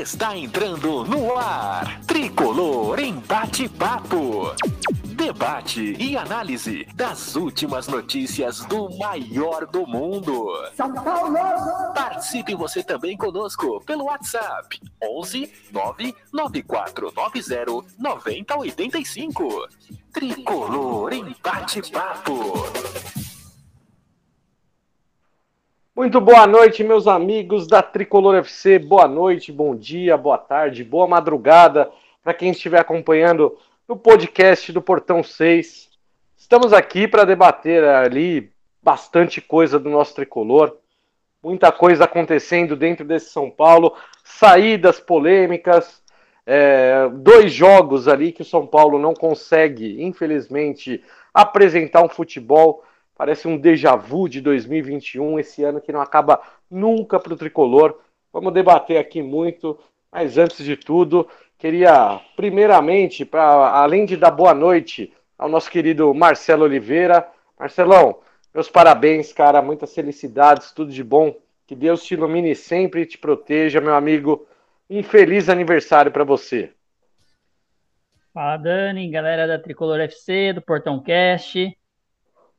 Está entrando no ar. Tricolor em bate-papo. Debate e análise das últimas notícias do maior do mundo. São Paulo! Participe você também conosco pelo WhatsApp 11 99490 9085. Tricolor em bate-papo. Muito boa noite, meus amigos da Tricolor FC. Boa noite, bom dia, boa tarde, boa madrugada para quem estiver acompanhando no podcast do Portão 6. Estamos aqui para debater ali bastante coisa do nosso tricolor, muita coisa acontecendo dentro desse São Paulo, saídas polêmicas, é, dois jogos ali que o São Paulo não consegue, infelizmente, apresentar um futebol Parece um déjà vu de 2021, esse ano que não acaba nunca para o tricolor. Vamos debater aqui muito, mas antes de tudo, queria primeiramente, além de dar boa noite ao nosso querido Marcelo Oliveira. Marcelão, meus parabéns, cara, muitas felicidades, tudo de bom. Que Deus te ilumine sempre e te proteja, meu amigo. Um feliz aniversário para você. Fala, Dani, galera da Tricolor FC, do Portão Cast.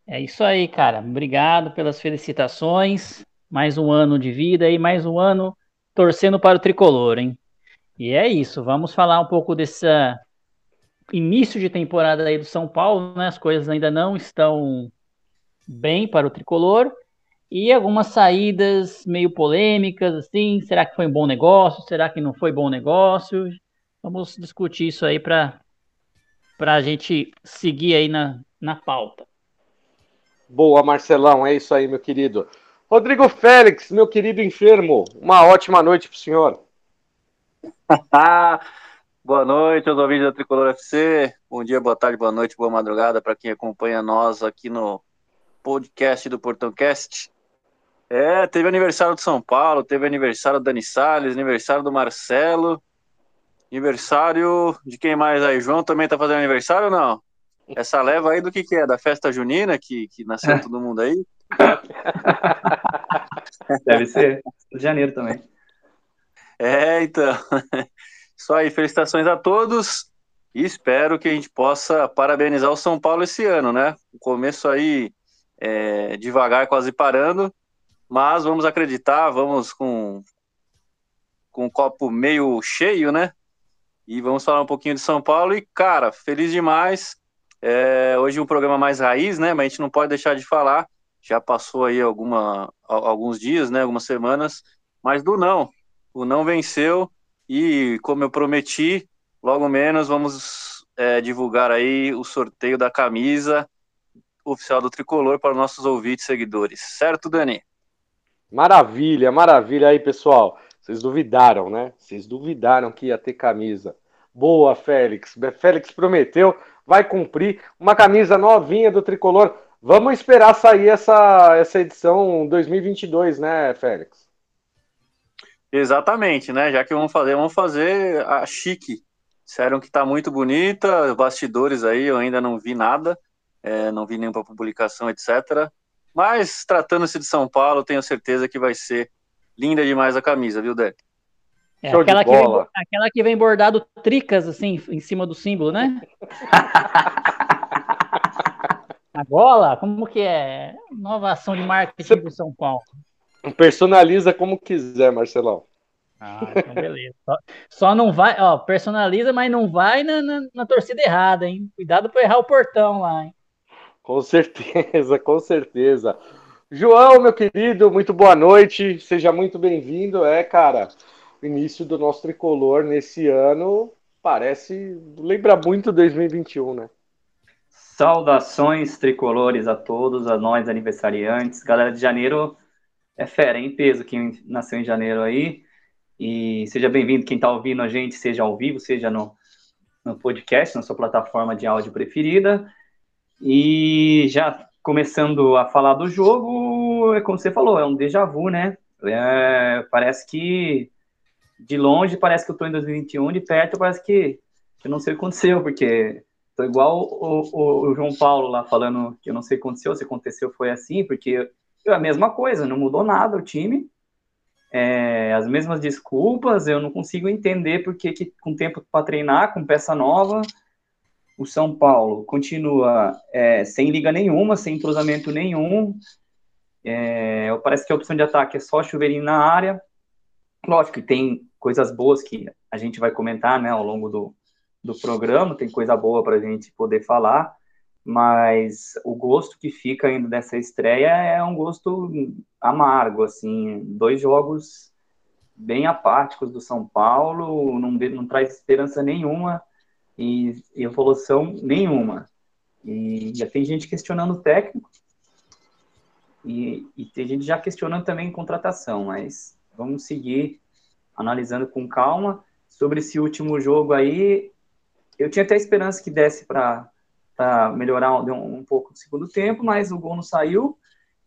É isso aí, cara. Obrigado pelas felicitações. Mais um ano de vida e mais um ano torcendo para o tricolor, hein? E é isso. Vamos falar um pouco desse início de temporada aí do São Paulo, né? As coisas ainda não estão bem para o tricolor e algumas saídas meio polêmicas, assim. Será que foi um bom negócio? Será que não foi bom negócio? Vamos discutir isso aí para para a gente seguir aí na, na pauta. Boa, Marcelão, é isso aí, meu querido. Rodrigo Félix, meu querido enfermo, uma ótima noite para o senhor. boa noite aos ouvintes da Tricolor FC. Bom dia, boa tarde, boa noite, boa madrugada para quem acompanha nós aqui no podcast do Portão Cast. É, teve aniversário do São Paulo, teve aniversário do Dani Salles, aniversário do Marcelo, aniversário de quem mais aí? João também tá fazendo aniversário ou não? Essa leva aí do que, que é? Da festa junina que, que nasceu todo mundo aí? Deve ser. De janeiro também. É, então. Só aí, felicitações a todos e espero que a gente possa parabenizar o São Paulo esse ano, né? O começo aí é, devagar, quase parando, mas vamos acreditar, vamos com, com o copo meio cheio, né? E vamos falar um pouquinho de São Paulo. E, cara, feliz demais. É, hoje um programa mais raiz, né? Mas a gente não pode deixar de falar. Já passou aí alguma, alguns dias, né? Algumas semanas. Mas do não. O não venceu. E como eu prometi, logo menos vamos é, divulgar aí o sorteio da camisa oficial do Tricolor para os nossos ouvintes e seguidores. Certo, Dani? Maravilha, maravilha aí, pessoal. Vocês duvidaram, né? Vocês duvidaram que ia ter camisa. Boa, Félix. Félix prometeu vai cumprir. Uma camisa novinha do tricolor. Vamos esperar sair essa, essa edição 2022, né, Félix? Exatamente, né? Já que vamos fazer, vamos fazer a chique. Disseram que tá muito bonita, bastidores aí, eu ainda não vi nada, é, não vi nenhuma publicação, etc. Mas tratando-se de São Paulo, tenho certeza que vai ser linda demais a camisa, viu, Dani? É, aquela, que vem, aquela que vem bordado tricas, assim, em cima do símbolo, né? a bola, como que é? Nova ação de marketing do São Paulo. Personaliza como quiser, Marcelão. Ah, então beleza. Só, só, não vai, ó, personaliza, mas não vai na, na, na torcida errada, hein? Cuidado para errar o portão lá, hein? Com certeza, com certeza. João, meu querido, muito boa noite. Seja muito bem-vindo. É, cara, início do nosso tricolor nesse ano parece. lembra muito 2021, né? Saudações tricolores a todos, a nós aniversariantes. Galera de janeiro é fera, em peso quem nasceu em janeiro aí. E seja bem-vindo quem está ouvindo a gente, seja ao vivo, seja no, no podcast, na sua plataforma de áudio preferida. E já começando a falar do jogo, é como você falou, é um déjà vu, né? É, parece que de longe parece que eu tô em 2021, de perto parece que eu não sei o que aconteceu, porque tô igual o, o, o, João Paulo lá falando que eu não sei o que aconteceu, se aconteceu foi assim, porque é a mesma coisa, não mudou nada o time, é, as mesmas desculpas, eu não consigo entender porque que, com tempo para treinar, com peça nova, o São Paulo continua é, sem liga nenhuma, sem entrosamento nenhum. É, parece que a opção de ataque é só chuveirinho na área. Lógico que tem coisas boas que a gente vai comentar né, ao longo do, do programa, tem coisa boa para a gente poder falar, mas o gosto que fica ainda dessa estreia é um gosto amargo, assim, dois jogos bem apáticos do São Paulo, não, não traz esperança nenhuma e, e evolução nenhuma. E já tem gente questionando o técnico e, e tem gente já questionando também contratação, mas vamos seguir analisando com calma. Sobre esse último jogo aí, eu tinha até esperança que desse para melhorar um, um, pouco no segundo tempo, mas o gol não saiu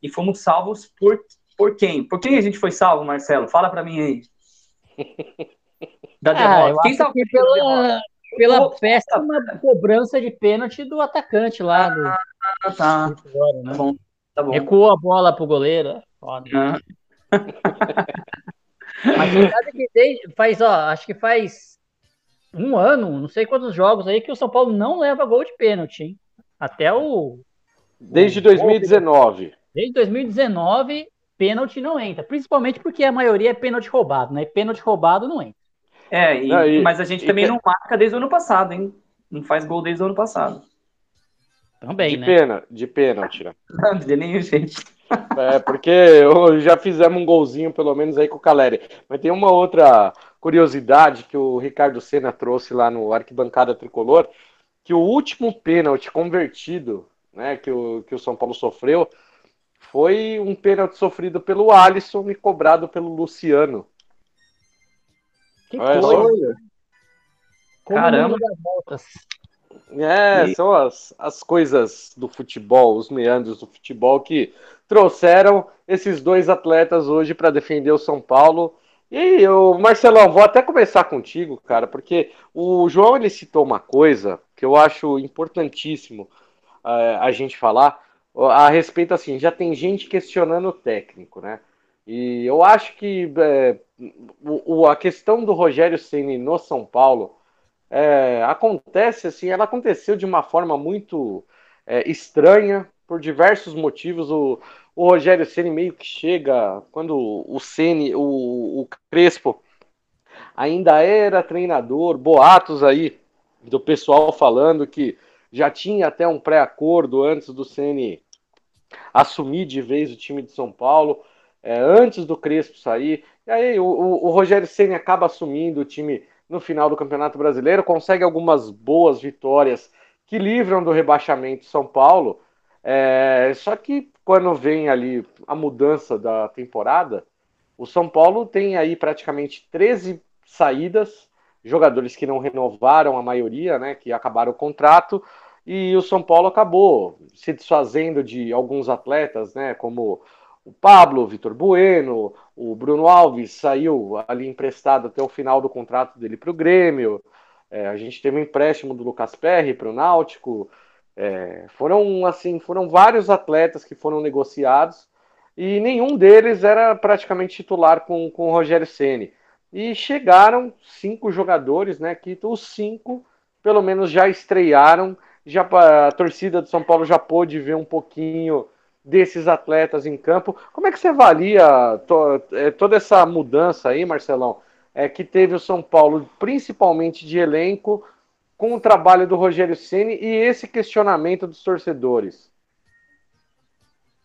e fomos salvos por, por quem? Por quem a gente foi salvo, Marcelo? Fala para mim aí. Da ah, derrota. quem salvou pela, pela péssima cobrança de pênalti do atacante lá. Do... Ah, tá. Agora, né? tá bom, tá bom. Recuou a bola pro goleiro. É foda. Ah. Mas sabe que desde, faz, ó, acho que faz um ano, não sei quantos jogos aí, que o São Paulo não leva gol de pênalti, hein? Até o. Desde o 2019. Desde 2019, pênalti não entra. Principalmente porque a maioria é pênalti roubado, né? Pênalti roubado não entra. É, e, não, e, mas a gente também e, não marca desde o ano passado, hein? Não faz gol desde o ano passado. Também, de né? Pena, de pênalti, né? Não, de nenhum jeito. É, porque já fizemos um golzinho, pelo menos, aí com o Caleri. Mas tem uma outra curiosidade que o Ricardo Senna trouxe lá no Arquibancada Tricolor, que o último pênalti convertido, né, que o, que o São Paulo sofreu, foi um pênalti sofrido pelo Alisson e cobrado pelo Luciano. Que Olha coisa! Caramba! É, e... são as, as coisas do futebol, os meandros do futebol que trouxeram esses dois atletas hoje para defender o São Paulo. E o Marcelão, vou até começar contigo, cara, porque o João ele citou uma coisa que eu acho importantíssimo uh, a gente falar a respeito assim, já tem gente questionando o técnico, né? E eu acho que é, o, a questão do Rogério Ceni no São Paulo é, acontece assim, ela aconteceu de uma forma muito é, estranha por diversos motivos. O, o Rogério Ceni meio que chega quando o Ceni, o, o Crespo ainda era treinador, boatos aí do pessoal falando que já tinha até um pré-acordo antes do Ceni assumir de vez o time de São Paulo, é, antes do Crespo sair. E aí o, o, o Rogério Ceni acaba assumindo o time no final do Campeonato Brasileiro, consegue algumas boas vitórias que livram do rebaixamento São Paulo. É, só que quando vem ali a mudança da temporada, o São Paulo tem aí praticamente 13 saídas, jogadores que não renovaram a maioria, né, que acabaram o contrato, e o São Paulo acabou se desfazendo de alguns atletas, né, como o Pablo, o Vitor Bueno, o Bruno Alves saiu ali emprestado até o final do contrato dele para o Grêmio. É, a gente teve um empréstimo do Lucas Perry para o Náutico. É, foram assim, foram vários atletas que foram negociados e nenhum deles era praticamente titular com, com o Rogério Ceni. E chegaram cinco jogadores, né? Que os cinco, pelo menos, já estrearam. Já a torcida do São Paulo já pôde ver um pouquinho desses atletas em campo. Como é que você avalia to, é, toda essa mudança aí, Marcelão, é, que teve o São Paulo, principalmente de elenco, com o trabalho do Rogério Ceni e esse questionamento dos torcedores?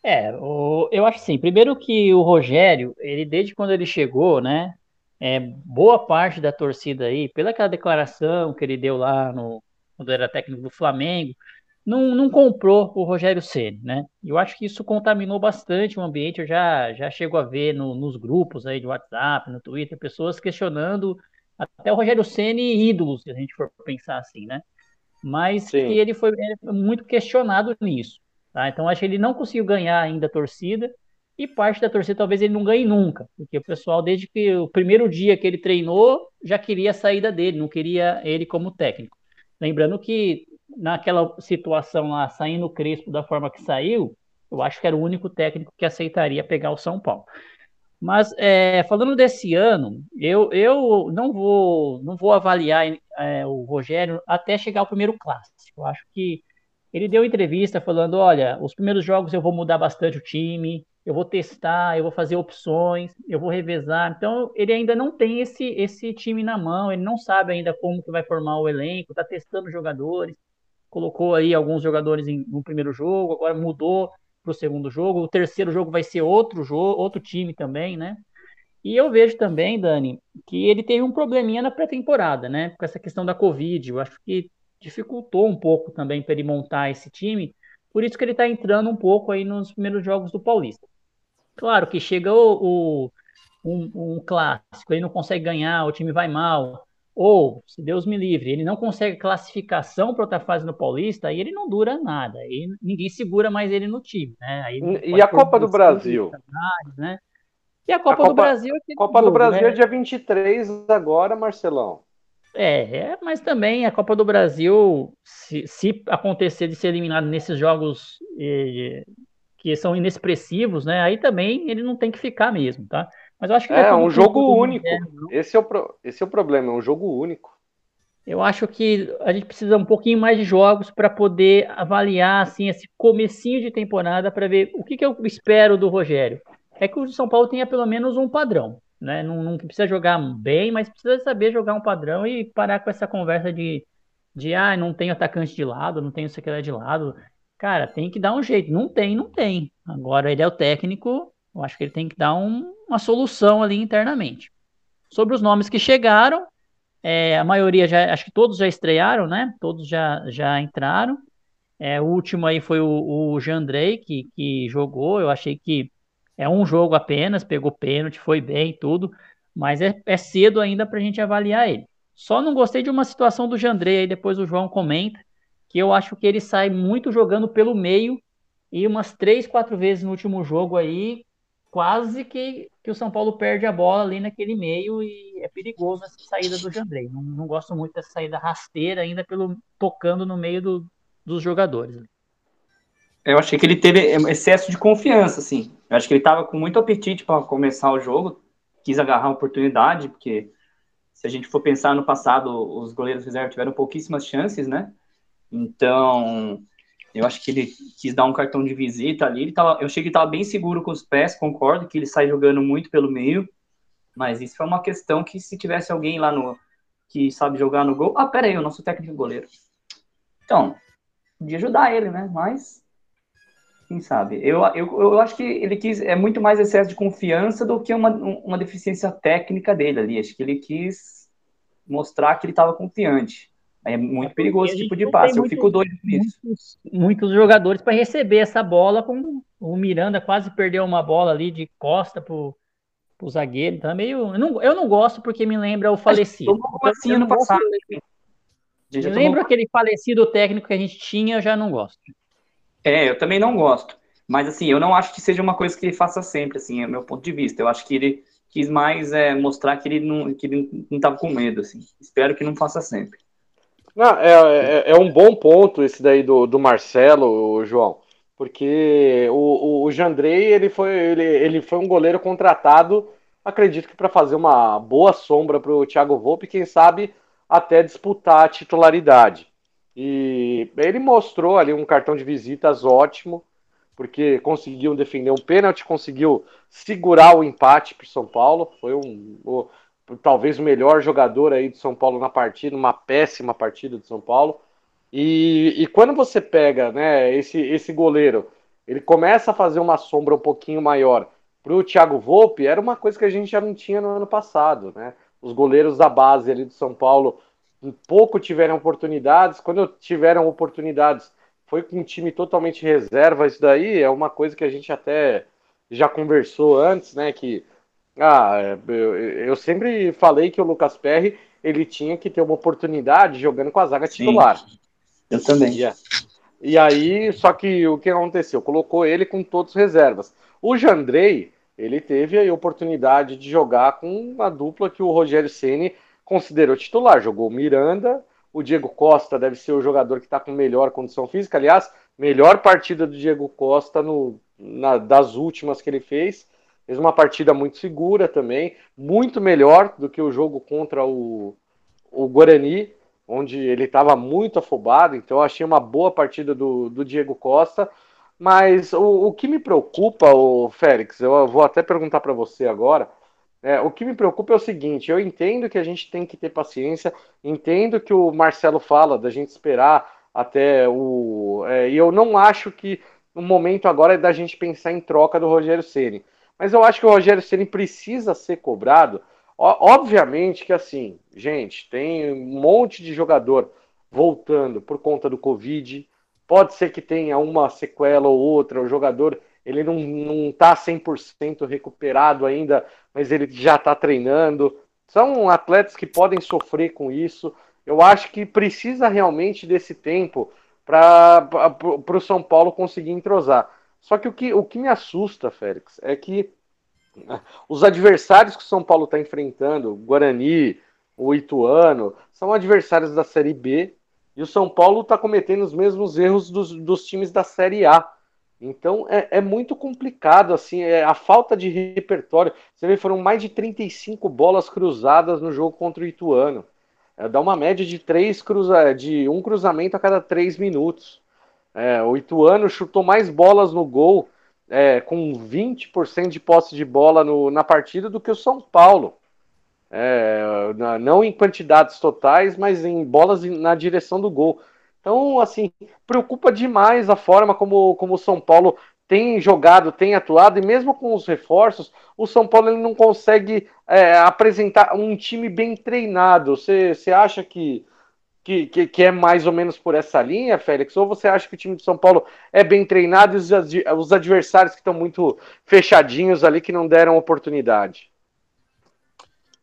É, o, eu acho assim, primeiro que o Rogério, ele desde quando ele chegou, né, é, boa parte da torcida aí, pela aquela declaração que ele deu lá no, quando era técnico do Flamengo, não, não comprou o Rogério Ceni, né? Eu acho que isso contaminou bastante o ambiente. Eu já, já chego a ver no, nos grupos aí de WhatsApp, no Twitter, pessoas questionando até o Rogério Ceni ídolos, se a gente for pensar assim, né? Mas Sim. que ele foi, ele foi muito questionado nisso. Tá? Então acho que ele não conseguiu ganhar ainda a torcida e parte da torcida talvez ele não ganhe nunca, porque o pessoal desde que o primeiro dia que ele treinou já queria a saída dele, não queria ele como técnico. Lembrando que naquela situação lá, saindo o Crespo da forma que saiu, eu acho que era o único técnico que aceitaria pegar o São Paulo. Mas é, falando desse ano, eu, eu não vou não vou avaliar é, o Rogério até chegar ao primeiro clássico. Eu acho que ele deu entrevista falando, olha, os primeiros jogos eu vou mudar bastante o time, eu vou testar, eu vou fazer opções, eu vou revezar. Então, ele ainda não tem esse, esse time na mão, ele não sabe ainda como que vai formar o elenco, está testando jogadores, colocou aí alguns jogadores em, no primeiro jogo, agora mudou para o segundo jogo, o terceiro jogo vai ser outro jogo, outro time também, né? E eu vejo também, Dani, que ele teve um probleminha na pré-temporada, né? Com essa questão da Covid. Eu acho que dificultou um pouco também para ele montar esse time. Por isso que ele está entrando um pouco aí nos primeiros jogos do Paulista. Claro que chega o, o um, um, clássico, ele não consegue ganhar, o time vai mal. Ou, se Deus me livre, ele não consegue classificação para outra fase no Paulista, aí ele não dura nada. Aí ninguém segura mais ele no time. Né? e a Copa do Brasil? Né? E a Copa, a Copa do Brasil é Copa do Brasil né? é dia 23 agora, Marcelão. É, é, mas também a Copa do Brasil, se, se acontecer de ser eliminado nesses jogos eh, que são inexpressivos, né? Aí também ele não tem que ficar mesmo, tá? Mas eu acho que é um jogo único. esse, é o pro, esse é o problema, é um jogo único. Eu acho que a gente precisa um pouquinho mais de jogos para poder avaliar assim esse comecinho de temporada para ver o que, que eu espero do Rogério. É que o São Paulo tenha pelo menos um padrão. Né? Não, não precisa jogar bem, mas precisa saber jogar um padrão e parar com essa conversa de, de ah, não tem atacante de lado, não tem o secretário de lado. Cara, tem que dar um jeito. Não tem, não tem. Agora ele é o técnico, eu acho que ele tem que dar um, uma solução ali internamente. Sobre os nomes que chegaram, é, a maioria já, acho que todos já estrearam, né? Todos já, já entraram. É, o último aí foi o, o Jandrei, que, que jogou. Eu achei que é um jogo apenas, pegou pênalti, foi bem tudo, mas é, é cedo ainda para a gente avaliar ele. Só não gostei de uma situação do Jandrei, aí depois o João comenta, que eu acho que ele sai muito jogando pelo meio e umas três, quatro vezes no último jogo aí, quase que, que o São Paulo perde a bola ali naquele meio e é perigoso essa saída do Jandrei. Não, não gosto muito dessa saída rasteira ainda pelo tocando no meio do, dos jogadores. Eu achei que ele teve excesso de confiança, assim. Eu acho que ele estava com muito apetite para começar o jogo, quis agarrar a oportunidade, porque se a gente for pensar no passado, os goleiros reserva tiveram pouquíssimas chances, né? Então, eu acho que ele quis dar um cartão de visita ali. Ele tava, eu achei que ele estava bem seguro com os pés, concordo que ele sai jogando muito pelo meio, mas isso é uma questão que se tivesse alguém lá no que sabe jogar no gol. Ah, pera aí, o nosso técnico goleiro. Então, podia ajudar ele, né? Mas quem sabe? Eu, eu, eu acho que ele quis. É muito mais excesso de confiança do que uma, uma deficiência técnica dele ali. Acho que ele quis mostrar que ele estava confiante. É muito é perigoso esse tipo de passe. Eu fico doido com isso. Muitos, muitos jogadores para receber essa bola, como o Miranda quase perdeu uma bola ali de costa pro, pro zagueiro. Então é meio. Eu não, eu não gosto porque me lembra o falecido. Tomou assim ano passado. Me lembra aquele falecido técnico que a gente tinha, eu já não gosto. É, eu também não gosto. Mas, assim, eu não acho que seja uma coisa que ele faça sempre, assim, é o meu ponto de vista. Eu acho que ele quis mais é, mostrar que ele não que ele não estava com medo, assim. Espero que não faça sempre. Não, é, é, é, um bom ponto esse daí do, do Marcelo, João, porque o, o, o Jandrei, ele foi, ele, ele foi um goleiro contratado, acredito que para fazer uma boa sombra para o Thiago Volpe, quem sabe até disputar a titularidade. E ele mostrou ali um cartão de visitas ótimo, porque conseguiu defender um pênalti, conseguiu segurar o empate para São Paulo. Foi um, talvez o melhor jogador aí de São Paulo na partida, uma péssima partida de São Paulo. E, e quando você pega né, esse, esse goleiro, ele começa a fazer uma sombra um pouquinho maior para o Thiago Volpe, era uma coisa que a gente já não tinha no ano passado. Né? Os goleiros da base ali do São Paulo pouco tiveram oportunidades. Quando tiveram oportunidades, foi com um time totalmente reserva. Isso daí é uma coisa que a gente até já conversou antes, né? Que ah, eu, eu sempre falei que o Lucas Perry ele tinha que ter uma oportunidade jogando com a zaga Sim, titular. Eu também. E, e aí, só que o que aconteceu? Colocou ele com todos reservas. O Jandrei, ele teve a oportunidade de jogar com a dupla que o Rogério Ceni considerou titular. Jogou o Miranda, o Diego Costa deve ser o jogador que está com melhor condição física. Aliás, melhor partida do Diego Costa no, na, das últimas que ele fez. Fez uma partida muito segura também, muito melhor do que o jogo contra o, o Guarani, onde ele estava muito afobado, então achei uma boa partida do, do Diego Costa, mas o, o que me preocupa, o Félix, eu vou até perguntar para você agora, é, o que me preocupa é o seguinte: eu entendo que a gente tem que ter paciência, entendo que o Marcelo fala da gente esperar até o. É, e eu não acho que o momento agora é da gente pensar em troca do Rogério Ceni. Mas eu acho que o Rogério Ceni precisa ser cobrado. Obviamente que assim, gente, tem um monte de jogador voltando por conta do Covid. Pode ser que tenha uma sequela ou outra, o jogador ele não, não tá 100% recuperado ainda, mas ele já está treinando. São atletas que podem sofrer com isso. Eu acho que precisa realmente desse tempo para o São Paulo conseguir entrosar. Só que o que, o que me assusta, Félix, é que né, os adversários que o São Paulo está enfrentando, Guarani, o Ituano, são adversários da Série B e o São Paulo está cometendo os mesmos erros dos, dos times da Série A. Então é, é, muito complicado, assim, é, a falta de repertório. Você vê, foram mais de 35 bolas cruzadas no jogo contra o Ituano. É, dá uma média de três cruza, de um cruzamento a cada três minutos. É, o Ituano chutou mais bolas no gol, é, com 20% de posse de bola no, na partida, do que o São Paulo. É, não em quantidades totais, mas em bolas na direção do gol. Então, assim, preocupa demais a forma como, como o São Paulo tem jogado, tem atuado, e mesmo com os reforços, o São Paulo ele não consegue é, apresentar um time bem treinado. Você acha que, que, que, que, é mais ou menos por essa linha, Félix? Ou você acha que o time de São Paulo é bem treinado e os, os adversários que estão muito fechadinhos ali, que não deram oportunidade?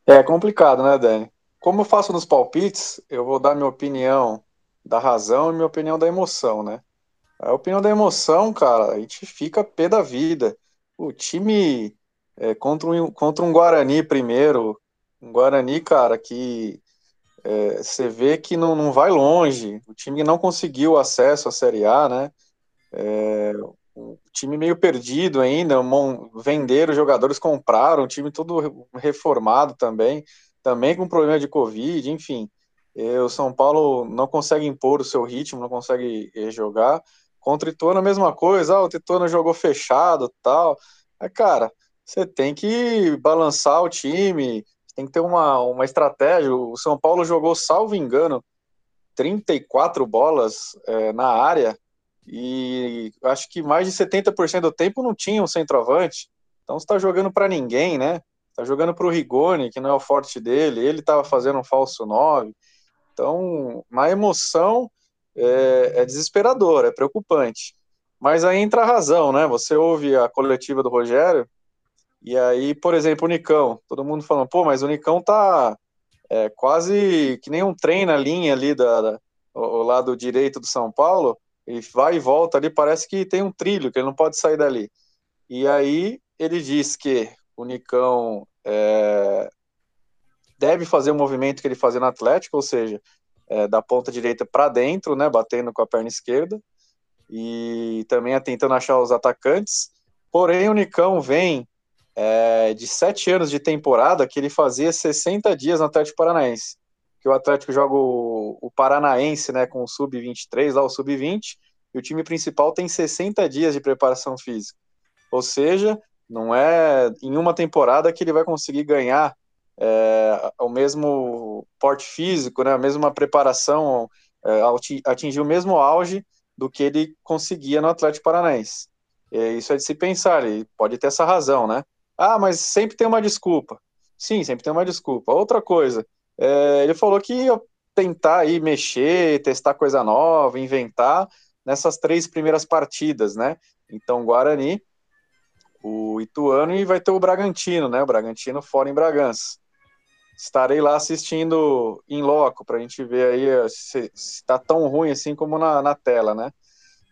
É complicado, né, Dani? Como eu faço nos palpites, eu vou dar minha opinião da razão e minha opinião da emoção, né? A opinião da emoção, cara, a gente fica pé da vida. O time é, contra, um, contra um Guarani primeiro, um Guarani, cara, que é, você vê que não, não vai longe. O time não conseguiu acesso à Série A, né? É, o time meio perdido ainda, venderam jogadores, compraram, o time todo reformado também, também com problema de Covid, enfim. E o São Paulo não consegue impor o seu ritmo, não consegue eh, jogar. Contra o Ituano a mesma coisa, ah, o Ituano jogou fechado tal. Mas, cara, você tem que balançar o time, tem que ter uma, uma estratégia. O São Paulo jogou, salvo engano, 34 bolas é, na área e acho que mais de 70% do tempo não tinha um centroavante. Então está jogando para ninguém, né? Tá jogando para o Rigoni, que não é o forte dele, ele estava fazendo um falso 9. Então, na emoção, é, é desesperador, é preocupante. Mas aí entra a razão, né? Você ouve a coletiva do Rogério, e aí, por exemplo, o Nicão, todo mundo falando, pô, mas o Nicão tá é, quase que nem um trem na linha ali da, da o lado direito do São Paulo, e vai e volta ali, parece que tem um trilho, que ele não pode sair dali. E aí ele diz que o Nicão é, deve fazer o movimento que ele fazia no Atlético, ou seja, é, da ponta direita para dentro, né, batendo com a perna esquerda, e também é tentando achar os atacantes. Porém, o Nicão vem é, de sete anos de temporada que ele fazia 60 dias no Atlético Paranaense. Que o Atlético joga o, o Paranaense né, com o Sub-23, lá o Sub-20, e o time principal tem 60 dias de preparação física. Ou seja, não é em uma temporada que ele vai conseguir ganhar é, o mesmo porte físico, né, a mesma preparação, é, atingir o mesmo auge do que ele conseguia no Atlético Paranaense. É, isso é de se pensar, ele pode ter essa razão, né? Ah, mas sempre tem uma desculpa. Sim, sempre tem uma desculpa. Outra coisa, é, ele falou que ia tentar aí mexer, testar coisa nova, inventar nessas três primeiras partidas, né? Então, Guarani, o Ituano e vai ter o Bragantino, né? O Bragantino fora em Bragança estarei lá assistindo em loco para a gente ver aí eh, se está tão ruim assim como na, na tela, né?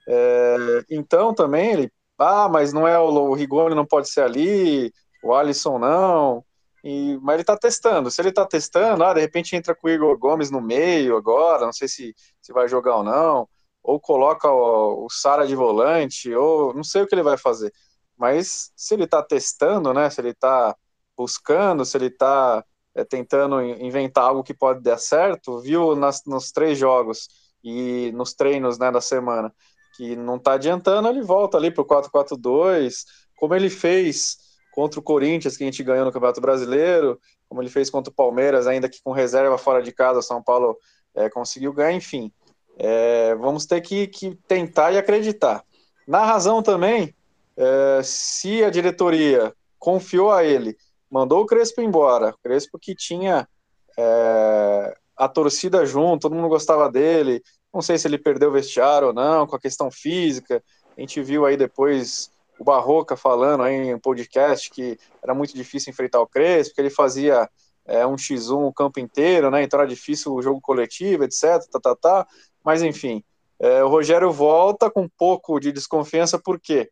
É, então também ele, ah, mas não é o, o Rigoni não pode ser ali, o Alisson não, e, mas ele está testando. Se ele está testando, ah, de repente entra com o Igor Gomes no meio agora, não sei se, se vai jogar ou não, ou coloca o, o Sara de volante, ou não sei o que ele vai fazer. mas se ele está testando, né, se ele está buscando, se ele está é, tentando inventar algo que pode dar certo, viu nas, nos três jogos e nos treinos né, da semana que não está adiantando, ele volta ali para o 4-4-2, como ele fez contra o Corinthians, que a gente ganhou no Campeonato Brasileiro, como ele fez contra o Palmeiras, ainda que com reserva fora de casa, São Paulo é, conseguiu ganhar, enfim. É, vamos ter que, que, tentar e acreditar. Na razão também, é, se a diretoria confiou a ele, mandou o Crespo embora, o Crespo que tinha é, a torcida junto, todo mundo gostava dele, não sei se ele perdeu o vestiário ou não, com a questão física, a gente viu aí depois o Barroca falando aí em um podcast que era muito difícil enfrentar o Crespo, porque ele fazia é, um x1 o campo inteiro, né? Então era difícil o jogo coletivo, etc. Tá, tá, tá. Mas enfim, é, o Rogério volta com um pouco de desconfiança, por quê?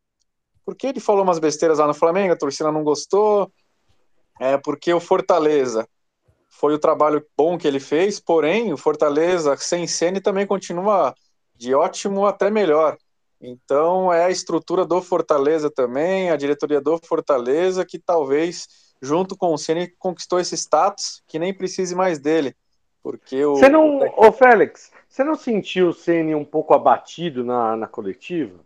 Porque ele falou umas besteiras lá no Flamengo, a torcida não gostou, é, porque o Fortaleza foi o trabalho bom que ele fez, porém o Fortaleza sem Ceni também continua de ótimo até melhor. Então é a estrutura do Fortaleza também, a diretoria do Fortaleza que talvez junto com o Ceni conquistou esse status que nem precise mais dele, porque o Você não, ô Félix, você não sentiu o Ceni um pouco abatido na, na coletiva?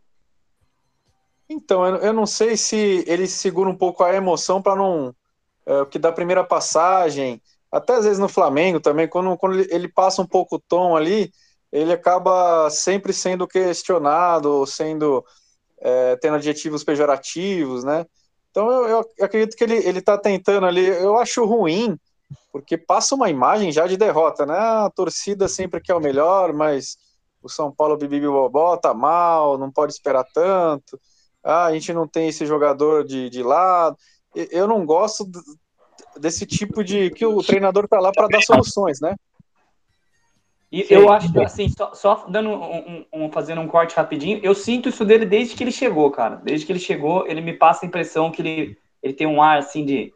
Então, eu, eu não sei se ele segura um pouco a emoção para não é, que da primeira passagem, até às vezes no Flamengo também, quando, quando ele, passa um pouco o tom ali, ele acaba sempre sendo questionado, sendo é, tendo adjetivos pejorativos, né? Então eu, eu acredito que ele ele está tentando ali. Eu acho ruim porque passa uma imagem já de derrota, né? A torcida sempre quer o melhor, mas o São Paulo bibibi bobó tá mal, não pode esperar tanto. Ah, a gente não tem esse jogador de, de lado. Eu não gosto desse tipo de que o treinador tá lá para dar soluções, né? E Sim. eu acho que, assim, só, só dando um, um, fazendo um corte rapidinho, eu sinto isso dele desde que ele chegou, cara. Desde que ele chegou, ele me passa a impressão que ele, ele tem um ar, assim, de,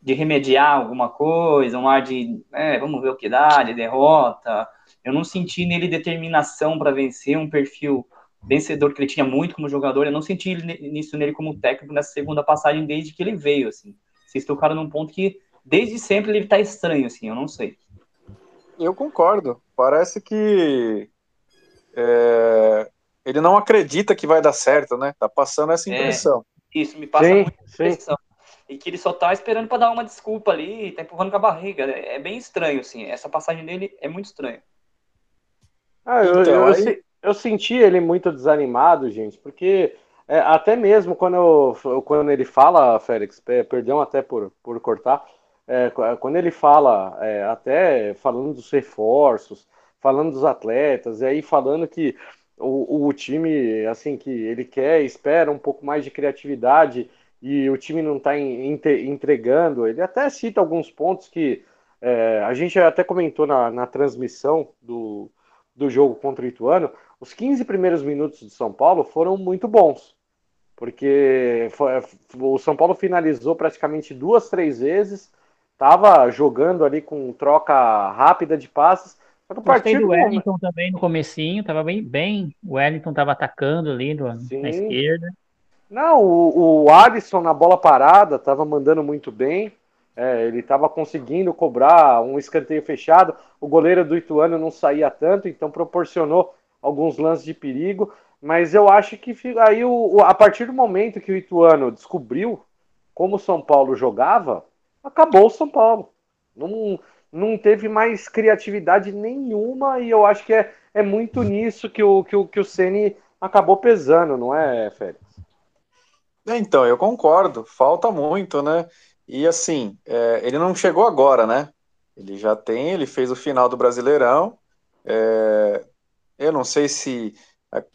de remediar alguma coisa, um ar de, é, vamos ver o que dá, de derrota. Eu não senti nele determinação para vencer, um perfil vencedor que ele tinha muito como jogador. Eu não senti isso nele como técnico nessa segunda passagem desde que ele veio, assim. Vocês tocaram num ponto que, desde sempre, ele tá estranho, assim, eu não sei. Eu concordo. Parece que é, ele não acredita que vai dar certo, né? Tá passando essa é, impressão. É, isso, me passa sim, muita impressão. Sim. E que ele só tá esperando para dar uma desculpa ali, tá empurrando com a barriga. É, é bem estranho, assim. Essa passagem dele é muito estranha. Ah, eu, então, eu, aí... eu, senti ele muito desanimado, gente, porque é, até mesmo quando, eu, quando ele fala, Félix, perdão até por, por cortar, é, quando ele fala, é, até falando dos reforços, falando dos atletas, e aí falando que o, o time, assim, que ele quer, espera um pouco mais de criatividade e o time não está entregando, ele até cita alguns pontos que é, a gente até comentou na, na transmissão do, do jogo contra o Ituano, os 15 primeiros minutos de São Paulo foram muito bons, porque foi, o São Paulo finalizou praticamente duas, três vezes, Tava jogando ali com troca rápida de passes. Só que do Wellington momento... também no comecinho, tava bem, bem. O Wellington tava atacando ali do, na esquerda. Não, o, o Alisson na bola parada tava mandando muito bem. É, ele estava conseguindo cobrar um escanteio fechado. O goleiro do Ituano não saía tanto, então proporcionou alguns lances de perigo. Mas eu acho que aí, o, a partir do momento que o Ituano descobriu como o São Paulo jogava, acabou o São Paulo. Não, não teve mais criatividade nenhuma e eu acho que é, é muito nisso que o, que, o, que o Ceni acabou pesando, não é, Félix? Então, eu concordo, falta muito, né? E assim, é, ele não chegou agora, né? Ele já tem, ele fez o final do Brasileirão. É, eu não sei se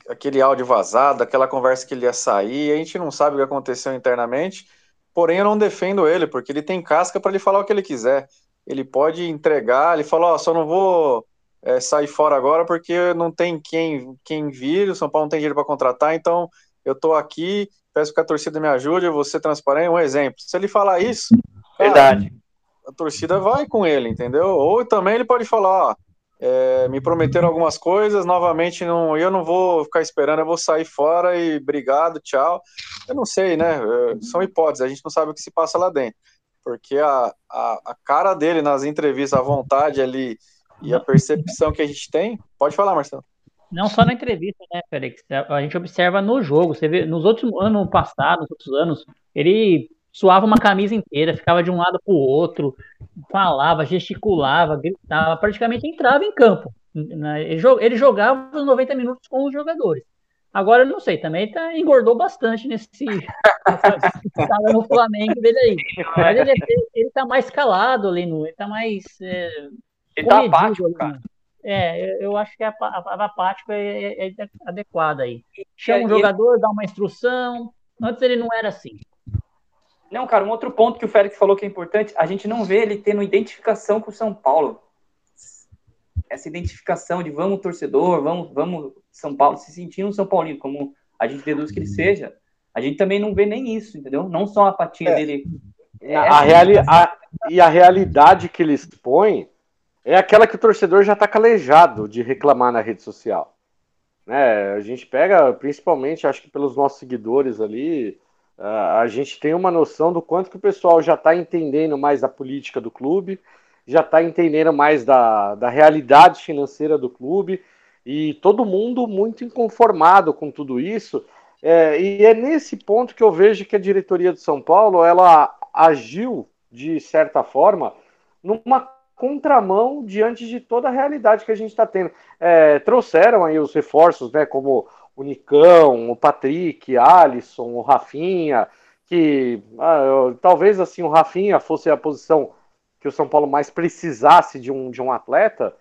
aquele áudio vazado, aquela conversa que ele ia sair, a gente não sabe o que aconteceu internamente. Porém, eu não defendo ele, porque ele tem casca para ele falar o que ele quiser. Ele pode entregar, ele fala, ó, oh, só não vou é, sair fora agora porque não tem quem, quem vir, o São Paulo não tem dinheiro para contratar, então eu tô aqui, peço que a torcida me ajude, eu vou ser transparente, um exemplo. Se ele falar isso, verdade. a torcida vai com ele, entendeu? Ou também ele pode falar, ó, É, me prometeram algumas coisas, novamente não, eu não vou ficar esperando, eu vou sair fora e obrigado, tchau. Eu não sei, né? É, são hipóteses, a gente não sabe o que se passa lá dentro. Porque a, a, a cara dele nas entrevistas, a vontade ali e a percepção que a gente tem. Pode falar, Marcelo. Não só na entrevista, né, Félix? A gente observa no jogo. Você vê, nos outros anos passados, nos outros anos, ele suava uma camisa inteira, ficava de um lado para o outro, falava, gesticulava, gritava, praticamente entrava em campo. Ele jogava os 90 minutos com os jogadores. Agora eu não sei, também tá, engordou bastante nesse tava no Flamengo dele aí. Mas ele, ele tá mais calado ali no. Ele tá mais. É, ele tá apático, cara. É, eu acho que a, a, a apático é, é, é adequada aí. Chama um jogador, dá uma instrução. Antes ele não era assim. Não, cara, um outro ponto que o Félix falou que é importante, a gente não vê ele tendo identificação com o São Paulo. Essa identificação de vamos torcedor, vamos, vamos São Paulo, se sentindo um São Paulino, como a gente deduz que ele seja, a gente também não vê nem isso, entendeu? Não só a apatia é. dele. É a reali a, e a realidade que ele expõe é aquela que o torcedor já está calejado de reclamar na rede social. Né? A gente pega, principalmente, acho que pelos nossos seguidores ali, a gente tem uma noção do quanto que o pessoal já está entendendo mais da política do clube, já está entendendo mais da, da realidade financeira do clube, e todo mundo muito inconformado com tudo isso. É, e é nesse ponto que eu vejo que a diretoria de São Paulo ela agiu de certa forma numa contramão diante de toda a realidade que a gente está tendo. É, trouxeram aí os reforços, né, como o Nicão, o Patrick, Alisson, o Rafinha, que ah, talvez assim o Rafinha fosse a posição que o São Paulo mais precisasse de um, de um atleta.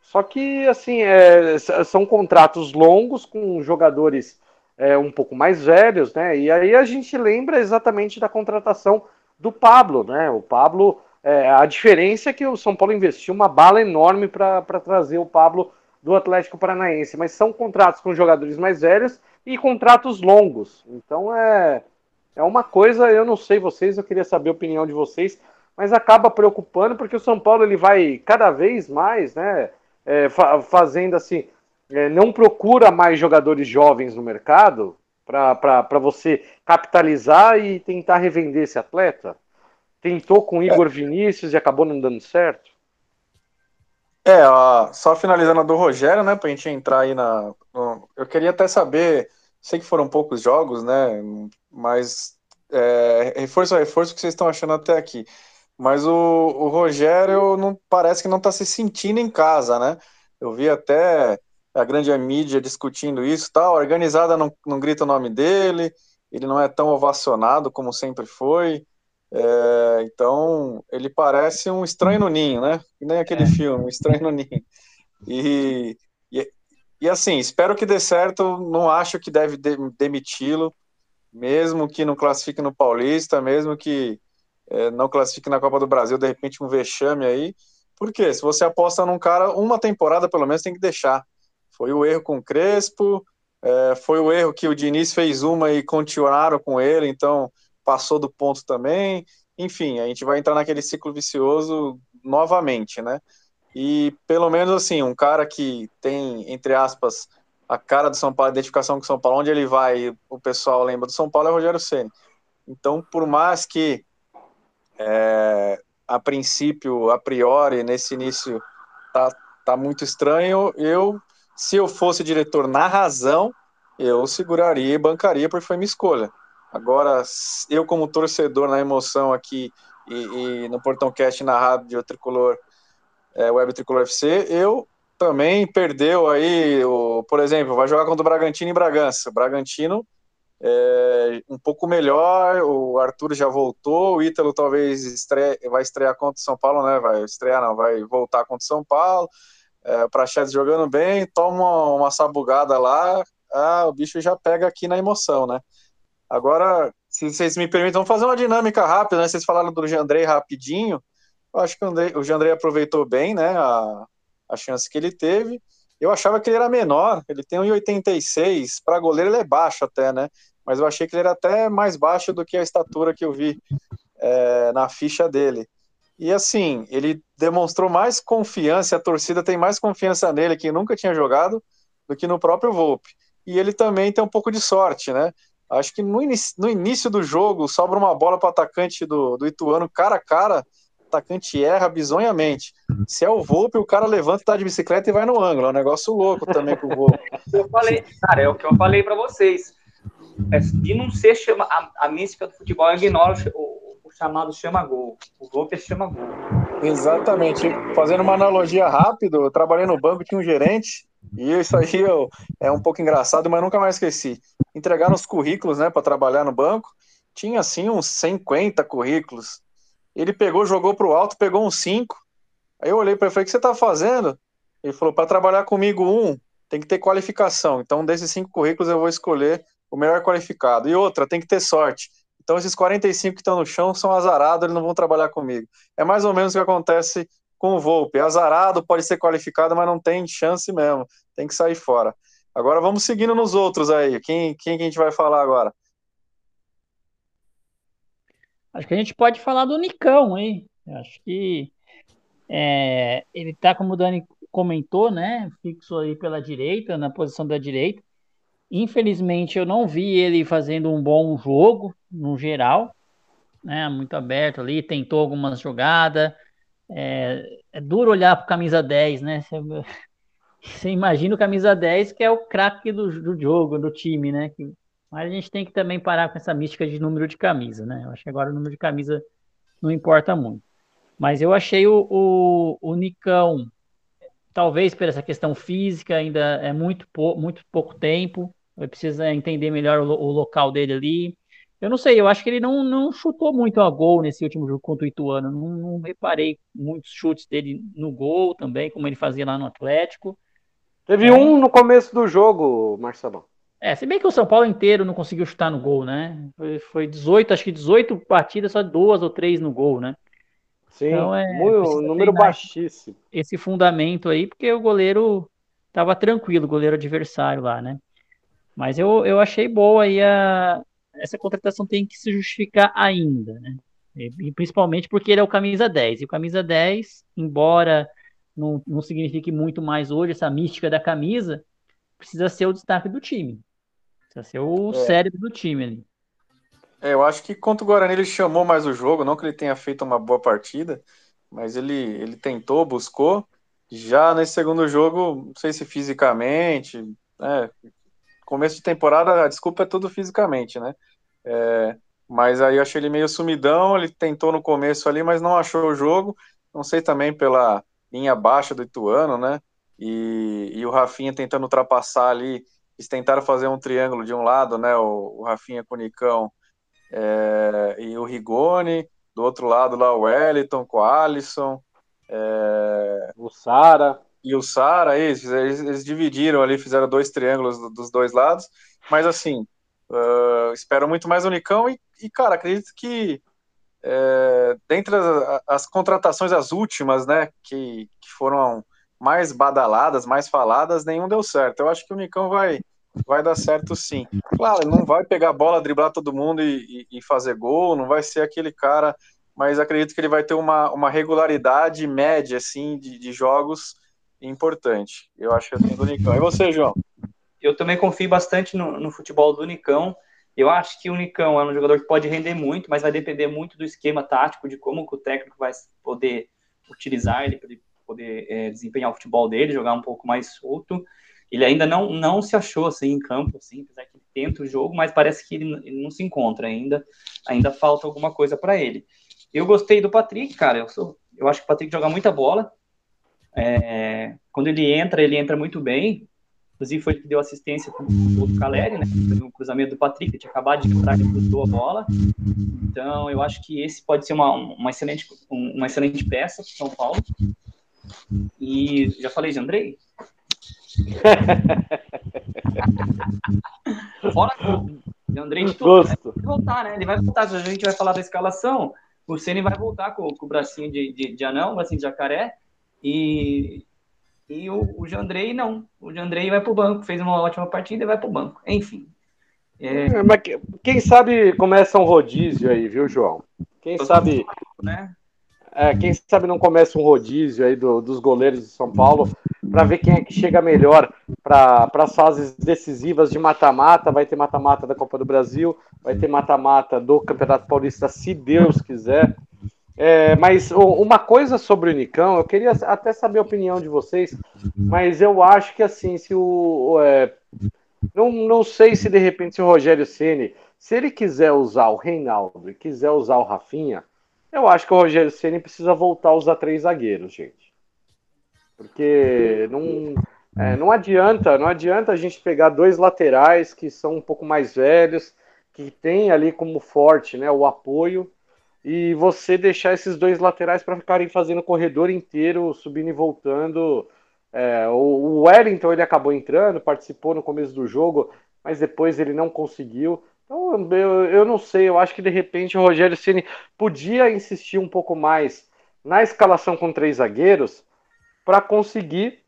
Só que assim é, são contratos longos com jogadores é, um pouco mais velhos, né? E aí a gente lembra exatamente da contratação do Pablo, né? O Pablo, é, a diferença é que o São Paulo investiu uma bala enorme para trazer o Pablo do Atlético Paranaense, mas são contratos com jogadores mais velhos e contratos longos. Então é, é uma coisa, eu não sei vocês, eu queria saber a opinião de vocês, mas acaba preocupando porque o São Paulo ele vai cada vez mais, né, é, fa fazendo assim, é, não procura mais jogadores jovens no mercado para você capitalizar e tentar revender esse atleta. Tentou com Igor Vinícius e acabou não dando certo. É, só finalizando a do Rogério, né, pra gente entrar aí na. No, eu queria até saber, sei que foram poucos jogos, né, mas é, reforço a reforço que vocês estão achando até aqui. Mas o, o Rogério não parece que não está se sentindo em casa, né? Eu vi até a grande mídia discutindo isso, tal. A organizada não, não grita o nome dele, ele não é tão ovacionado como sempre foi. É, então, ele parece um estranho no ninho, né? Que nem aquele é. filme, um estranho no ninho. E, e, e, assim, espero que dê certo. Não acho que deve de, demiti-lo, mesmo que não classifique no Paulista, mesmo que é, não classifique na Copa do Brasil, de repente um vexame aí. Porque se você aposta num cara, uma temporada pelo menos tem que deixar. Foi o erro com o Crespo, é, foi o erro que o Diniz fez uma e continuaram com ele, então passou do ponto também. Enfim, a gente vai entrar naquele ciclo vicioso novamente, né? E pelo menos assim, um cara que tem, entre aspas, a cara do São Paulo, a identificação com o São Paulo, onde ele vai, o pessoal lembra do São Paulo é o Rogério Ceni. Então, por mais que é, a princípio, a priori, nesse início tá, tá muito estranho, eu, se eu fosse diretor na razão, eu seguraria e bancaria porque foi minha escolha. Agora, eu como torcedor na emoção aqui e, e no Portão Cast na rádio Tricolor, é, Web Tricolor FC, eu também perdeu aí, o, por exemplo, vai jogar contra o Bragantino em Bragança. O Bragantino é, um pouco melhor, o Arthur já voltou, o Ítalo talvez vai estrear contra o São Paulo, né? Vai estrear, não, vai voltar contra o São Paulo. É, Prachedes jogando bem, toma uma, uma sabugada lá, ah, o bicho já pega aqui na emoção, né? Agora, se vocês me permitem, vamos fazer uma dinâmica rápida, né? Vocês falaram do Jandrei rapidinho. Eu acho que o, Andrei, o Jandrei aproveitou bem, né? A, a chance que ele teve. Eu achava que ele era menor, ele tem 1,86. Para goleiro, ele é baixo até, né? Mas eu achei que ele era até mais baixo do que a estatura que eu vi é, na ficha dele. E assim, ele demonstrou mais confiança, a torcida tem mais confiança nele, que nunca tinha jogado, do que no próprio Volpe. E ele também tem um pouco de sorte, né? Acho que no, inicio, no início do jogo sobra uma bola para o atacante do, do Ituano cara a cara, atacante erra bizonhamente. Se é o Volpe, o cara levanta, tá de bicicleta e vai no ângulo. É um negócio louco também com o Volpe. Eu falei, cara, é o que eu falei para vocês. É, de não ser chama, a, a mística do futebol ignora o, o, chamado chama-gol. O Volpe é chama-gol. Exatamente. Fazendo uma analogia rápida, eu trabalhei no banco, tinha um gerente, e isso aí eu, é um pouco engraçado, mas nunca mais esqueci. Entregaram os currículos, né, para trabalhar no banco. Tinha assim uns 50 currículos. Ele pegou, jogou pro alto, pegou uns 5. Aí eu olhei para ele e falei: "O que você tá fazendo?" Ele falou: "Para trabalhar comigo um, tem que ter qualificação. Então, desses cinco currículos eu vou escolher o melhor qualificado. E outra, tem que ter sorte. Então, esses 45 que estão no chão são azarados, eles não vão trabalhar comigo. É mais ou menos o que acontece com o Volpe. Azarado, pode ser qualificado, mas não tem chance mesmo. Tem que sair fora. Agora vamos seguindo nos outros aí. Quem, quem que a gente vai falar agora? Acho que a gente pode falar do Nicão, hein? Acho que é, ele tá, como o Dani comentou, né? Fixo aí pela direita, na posição da direita. Infelizmente, eu não vi ele fazendo um bom jogo, no geral, né? Muito aberto ali, tentou algumas jogadas, é, é duro olhar para camisa 10, né? Você, você, imagina o camisa 10 que é o craque do, do jogo, do time, né? Que, mas a gente tem que também parar com essa mística de número de camisa, né? Eu acho que agora o número de camisa não importa muito. Mas eu achei o, o, o Nicão, talvez por essa questão física, ainda é muito, muito pouco tempo. Precisa entender melhor o, o local dele ali. Eu não sei, eu acho que ele não, não chutou muito a gol nesse último jogo contra o Ituano. Não, não reparei muitos chutes dele no gol também, como ele fazia lá no Atlético. Teve é. um no começo do jogo, Marcelão. É, se bem que o São Paulo inteiro não conseguiu chutar no gol, né? Foi, foi 18, acho que 18 partidas, só duas ou três no gol, né? Sim, então, é, muito, número baixíssimo. Esse fundamento aí, porque o goleiro estava tranquilo, o goleiro adversário lá, né? Mas eu, eu achei boa aí a, essa contratação tem que se justificar ainda, né? E, principalmente porque ele é o camisa 10. E o camisa 10, embora não, não signifique muito mais hoje, essa mística da camisa, precisa ser o destaque do time. Precisa ser o é. cérebro do time ali. É, eu acho que contra o Guarani ele chamou mais o jogo, não que ele tenha feito uma boa partida, mas ele, ele tentou, buscou. Já nesse segundo jogo, não sei se fisicamente, né, começo de temporada, a desculpa é tudo fisicamente, né? É, mas aí eu achei ele meio sumidão, ele tentou no começo ali, mas não achou o jogo. Não sei também pela linha baixa do Ituano, né? E, e o Rafinha tentando ultrapassar ali, eles tentaram fazer um triângulo de um lado, né? O, o Rafinha com o Nicão é, e o Rigoni, do outro lado lá o Wellington com o Alisson. É, o Sara e o Sara, eles, eles, dividiram ali, fizeram dois triângulos dos dois lados, mas assim, uh, espero muito mais o Nicão e, e cara, acredito que é, dentre as, as, contratações, as últimas, né, que, que foram mais badaladas, mais faladas, nenhum deu certo. Eu acho que o Nicão vai, vai dar certo sim. Claro, não vai pegar a bola, driblar todo mundo e, e, e fazer gol, não vai ser aquele cara, mas acredito que ele vai ter uma, uma regularidade média, assim, de, de jogos importante. Eu acho que assim do Nicão. E você, João? Eu também confio bastante no, no futebol do Nicão. Eu acho que o Nicão é um jogador que pode render muito, mas vai depender muito do esquema tático, de como o técnico vai poder utilizar ele para poder é, desempenhar o futebol dele, jogar um pouco mais solto. Ele ainda não, não se achou assim em campo, assim, apesar que ele tenta o jogo, mas parece que ele, ele não se encontra ainda. Ainda falta alguma coisa para ele. Eu gostei do Patrick, cara. Eu, sou, eu acho que o Patrick joga muita bola. É, quando ele entra, ele entra muito bem. Inclusive, foi ele que deu assistência para o Caleri, né? No cruzamento do Patrick, que tinha acabado de quebrar, ele cruzou a bola. Então, eu acho que esse pode ser uma, uma, excelente, uma excelente peça para São Paulo. E já falei de Andrei? Fora de Andrei de tudo. Né? Vai voltar, né? Ele vai voltar. A gente vai falar da escalação. O Ceni vai voltar com, com o bracinho de, de, de anão, bracinho de jacaré. E, e o, o Jandrei não. O Jandrei vai para o banco, fez uma ótima partida e vai para o banco. Enfim. É... É, mas quem sabe começa um rodízio aí, viu, João? Quem sabe. Né? é, quem sabe não começa um rodízio aí do, dos goleiros de São Paulo para ver quem é que chega melhor para as fases decisivas de mata-mata. Vai ter mata-mata da Copa do Brasil, vai ter mata-mata do Campeonato Paulista, se Deus quiser. É, mas uma coisa sobre o Nicão, eu queria até saber a opinião de vocês, mas eu acho que assim, se o. É, não, não sei se de repente se o Rogério Ceni, se ele quiser usar o Reinaldo e quiser usar o Rafinha, eu acho que o Rogério Ceni precisa voltar a usar três zagueiros, gente. Porque não, é, não adianta, não adianta a gente pegar dois laterais que são um pouco mais velhos, que tem ali como forte, né, o apoio e você deixar esses dois laterais para ficarem fazendo o corredor inteiro, subindo e voltando. É, o, Wellington ele acabou entrando, participou no começo do jogo, mas depois ele não conseguiu. Então eu, eu não sei, eu acho que de repente o Rogério Ceni podia insistir um pouco mais na escalação com três zagueiros para conseguir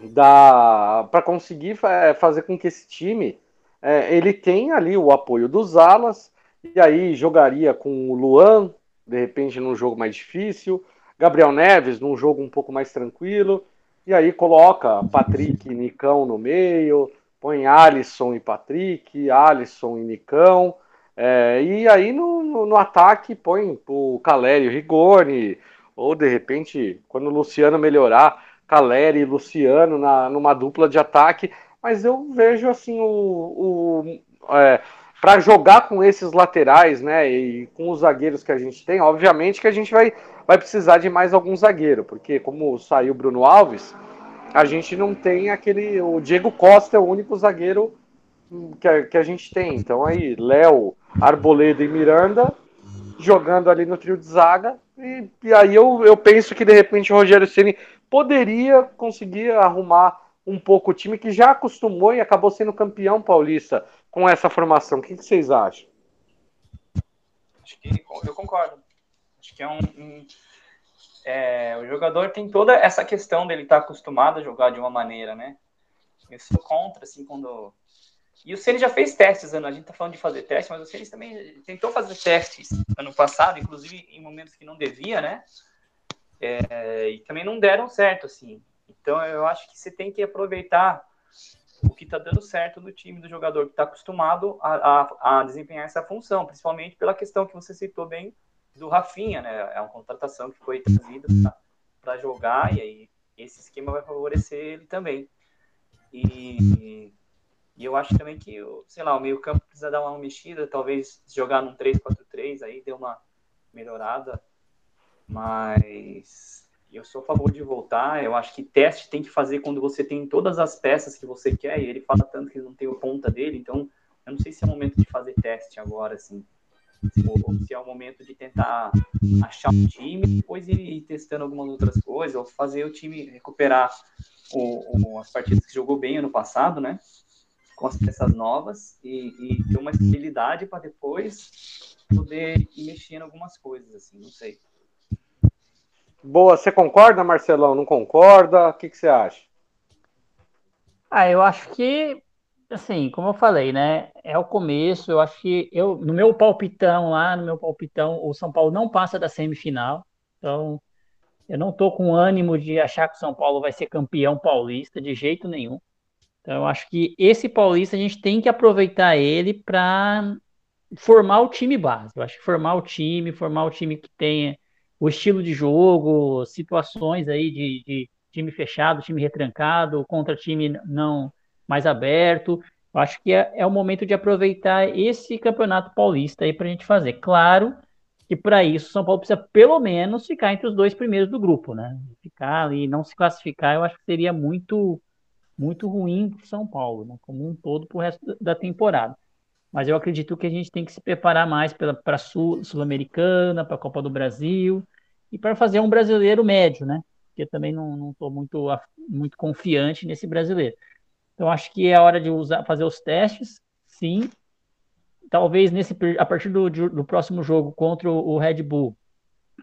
dar, para conseguir é, fazer com que esse time é, ele tenha ali o apoio dos alas e aí jogaria com o Luan, de repente num jogo mais difícil, Gabriel Neves num jogo um pouco mais tranquilo, e aí coloca Patrick e Nicão no meio, põe Alisson e Patrick, Alisson e Nicão, é, e aí no, no, no, ataque põe o Calério e Rigoni, ou de repente, quando o Luciano melhorar, Caleri e Luciano na, numa dupla de ataque, mas eu vejo assim o, o é, para jogar com esses laterais, né, e com os zagueiros que a gente tem, obviamente que a gente vai, vai precisar de mais algum zagueiro, porque como saiu Bruno Alves, a gente não tem aquele. O Diego Costa é o único zagueiro que a, que a gente tem. Então aí, Léo, Arboleda e Miranda jogando ali no trio de zaga. E, e aí eu, eu penso que de repente o Rogério Ceni poderia conseguir arrumar um pouco o time que já acostumou e acabou sendo campeão paulista com essa formação. O que, que vocês acham? Acho que eu concordo. Acho que é um, um é, o jogador tem toda essa questão dele estar tá acostumado a jogar de uma maneira, né? Eu sou contra, assim, quando. E o Ceni já fez testes, ano. A gente tá falando de fazer testes, mas o Ceni também tentou fazer testes ano passado, inclusive em momentos que não devia, né? É, e também não deram certo, assim. Então eu acho que você tem que aproveitar o que está dando certo no time do jogador que está acostumado a, a, a, desempenhar essa função, principalmente pela questão que você citou bem do Rafinha, né? É uma contratação que foi trazida para jogar e aí esse esquema vai favorecer ele também. E, e eu acho também que, sei lá, o meio campo precisa dar uma mexida, talvez jogar num 3-4-3 aí deu uma melhorada, mas eu sou a favor de voltar. Eu acho que teste tem que fazer quando você tem todas as peças que você quer. E ele fala tanto que não tem o ponta dele. Então, eu não sei se é o momento de fazer teste agora, assim. Ou se é o momento de tentar achar um time, depois ir, ir testando algumas outras coisas, ou fazer o time recuperar o, o, as partidas que jogou bem ano passado, né? Com as peças novas e, e ter uma estabilidade para depois poder ir mexendo algumas coisas, assim, não sei. Boa, você concorda, Marcelão? Não concorda? O que, que você acha? Ah, eu acho que, assim, como eu falei, né? É o começo. Eu acho que eu, no meu palpitão lá, no meu palpitão, o São Paulo não passa da semifinal. Então, eu não tô com ânimo de achar que o São Paulo vai ser campeão paulista de jeito nenhum. Então, eu acho que esse paulista a gente tem que aproveitar ele para formar o time base. Eu acho que formar o time, formar o time que tenha o estilo de jogo, situações aí de, de time fechado, time retrancado, contra time não mais aberto. Eu acho que é, é o momento de aproveitar esse campeonato paulista aí para a gente fazer. Claro que para isso São Paulo precisa pelo menos ficar entre os dois primeiros do grupo, né? Ficar ali, não se classificar, eu acho que seria muito muito ruim para São Paulo, né? como um todo para o resto da temporada. Mas eu acredito que a gente tem que se preparar mais para a Sul, Sul-Americana, para a Copa do Brasil e para fazer um brasileiro médio, né? Porque também não estou muito, muito confiante nesse brasileiro. Então acho que é hora de usar, fazer os testes, sim. Talvez nesse a partir do, do próximo jogo contra o Red Bull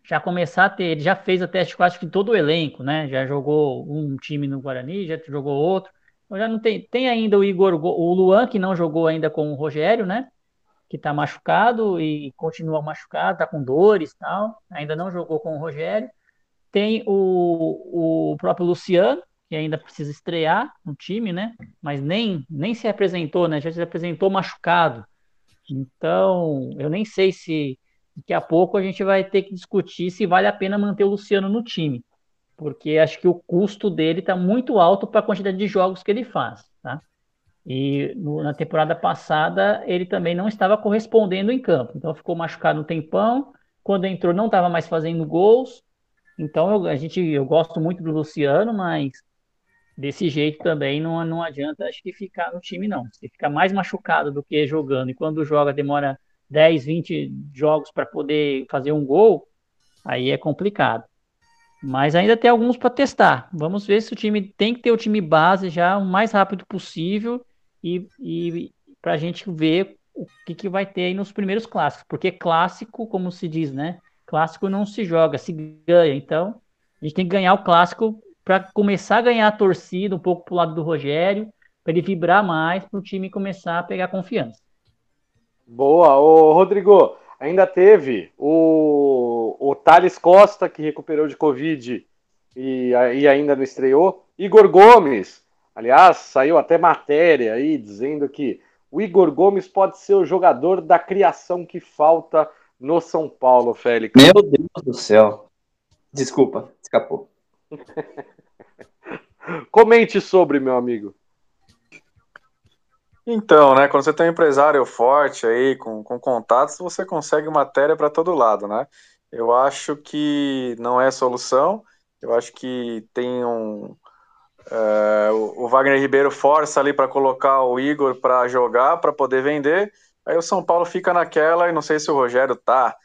já começar a ter, ele já fez a teste quase que todo o elenco, né? Já jogou um time no Guarani, já jogou outro. Então já não tem, tem ainda o Igor, o Luan que não jogou ainda com o Rogério, né? Que está machucado e continua machucado, está com dores tal, ainda não jogou com o Rogério. Tem o, o próprio Luciano, que ainda precisa estrear no time, né? Mas nem, nem se apresentou, né? Já se apresentou machucado. Então, eu nem sei se daqui a pouco a gente vai ter que discutir se vale a pena manter o Luciano no time. Porque acho que o custo dele está muito alto para a quantidade de jogos que ele faz? E no, na temporada passada ele também não estava correspondendo em campo, então ficou machucado um tempão. Quando entrou, não estava mais fazendo gols. Então eu, a gente, eu gosto muito do Luciano, mas desse jeito também não, não adianta acho que ficar no time, não. Se fica mais machucado do que jogando, e quando joga demora 10, 20 jogos para poder fazer um gol, aí é complicado. Mas ainda tem alguns para testar. Vamos ver se o time tem que ter o time base já o mais rápido possível e, e para a gente ver o que, que vai ter aí nos primeiros clássicos. Porque clássico, como se diz, né? Clássico não se joga, se ganha. Então, a gente tem que ganhar o clássico para começar a ganhar a torcida um pouco pro lado do Rogério, para ele vibrar mais, para o time começar a pegar confiança. Boa, ô Rodrigo, ainda teve o, o Thales Costa, que recuperou de Covid e, e ainda não estreou. Igor Gomes, aliás, saiu até matéria aí dizendo que o Igor Gomes pode ser o jogador da criação que falta no São Paulo, Félix. Meu Deus do céu. Desculpa, escapou. Comente sobre, meu amigo. Então, né, quando você tem um empresário forte aí, com, com contatos, você consegue matéria para todo lado, né? Eu acho que não é solução, eu acho que tem um... É, o Wagner Ribeiro força ali para colocar o Igor para jogar, para poder vender, aí o São Paulo fica naquela, e não sei se o Rogério tá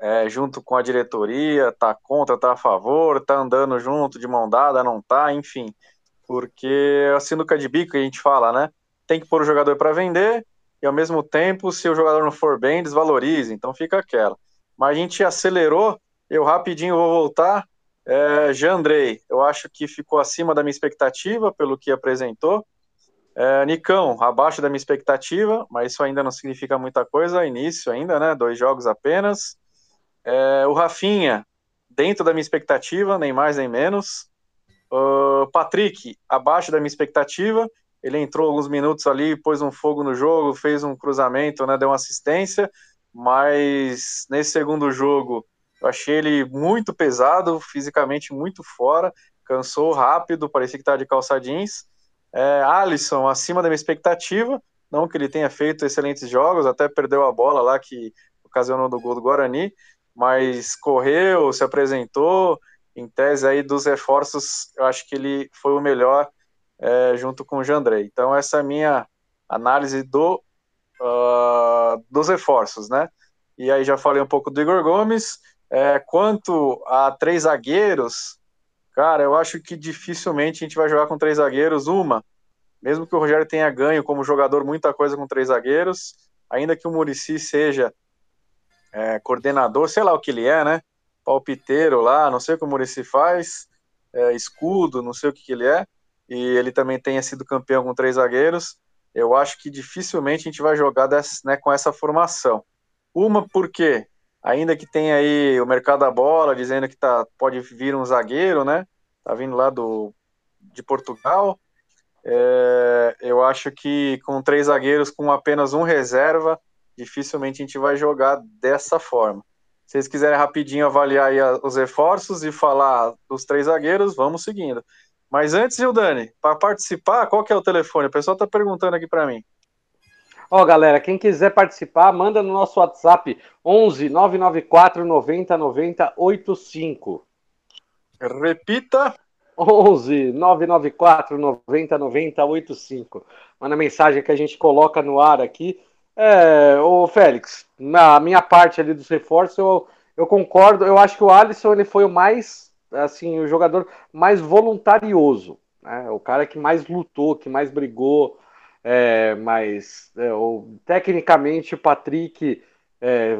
é, junto com a diretoria, tá contra, tá a favor, tá andando junto de mão dada, não tá, enfim. Porque é a sinuca de que a gente fala, né? Tem que pôr o jogador para vender e ao mesmo tempo, se o jogador não for bem, desvaloriza, então fica aquela. Mas a gente acelerou, eu rapidinho vou voltar. É, Jandrei, eu acho que ficou acima da minha expectativa pelo que apresentou. É, Nicão, abaixo da minha expectativa, mas isso ainda não significa muita coisa, início ainda, né? Dois jogos apenas. É, o Rafinha, dentro da minha expectativa, nem mais nem menos. Uh, Patrick, abaixo da minha expectativa. Ele entrou alguns minutos ali, pôs um fogo no jogo, fez um cruzamento, né, deu uma assistência, mas nesse segundo jogo eu achei ele muito pesado, fisicamente muito fora, cansou rápido, parecia que estava de calça jeans. É, Alisson, acima da minha expectativa, não que ele tenha feito excelentes jogos, até perdeu a bola lá que ocasionou do gol do Guarani, mas correu, se apresentou, em tese aí dos reforços, eu acho que ele foi o melhor é, junto com o Jandrei. Então essa é a minha análise do, uh, dos reforços, né? E aí já falei um pouco do Igor Gomes. É, quanto a três zagueiros, cara, eu acho que dificilmente a gente vai jogar com três zagueiros. Uma, mesmo que o Rogério tenha ganho como jogador muita coisa com três zagueiros, ainda que o Murici seja é, coordenador, sei lá o que ele é, né? Palpiteiro lá, não sei o que o Murici faz, é, escudo, não sei o que, que ele é, e ele também tenha sido campeão com três zagueiros. Eu acho que dificilmente a gente vai jogar dessa, né, com essa formação. Uma, porque ainda que tenha aí o mercado da bola dizendo que tá, pode vir um zagueiro, né? Tá vindo lá do, de Portugal. É, eu acho que com três zagueiros, com apenas um reserva, dificilmente a gente vai jogar dessa forma. Se vocês quiserem rapidinho avaliar os reforços e falar dos três zagueiros, vamos seguindo. Mas antes, Dani, para participar, qual que é o telefone? O pessoal está perguntando aqui para mim. Ó, oh, galera, quem quiser participar, manda no nosso WhatsApp 11 994 90 90 85. Repita. 11 994 90 90 85. Manda mensagem que a gente coloca no ar aqui é, o Félix, na minha parte ali dos reforços, eu, eu concordo. Eu acho que o Alisson ele foi o mais, assim, o jogador mais voluntarioso, né? O cara que mais lutou, que mais brigou, é, mas é, o, tecnicamente o Patrick é,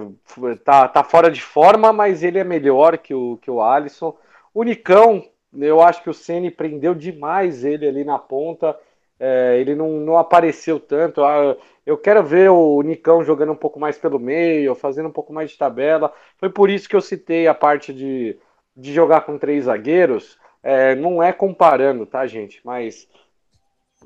tá, tá fora de forma, mas ele é melhor que o, que o Alisson. O Nicão, eu acho que o Ceni prendeu demais ele ali na ponta é, ele não, não apareceu tanto. Ah, eu quero ver o Nicão jogando um pouco mais pelo meio, fazendo um pouco mais de tabela. Foi por isso que eu citei a parte de, de jogar com três zagueiros. É, não é comparando, tá, gente? Mas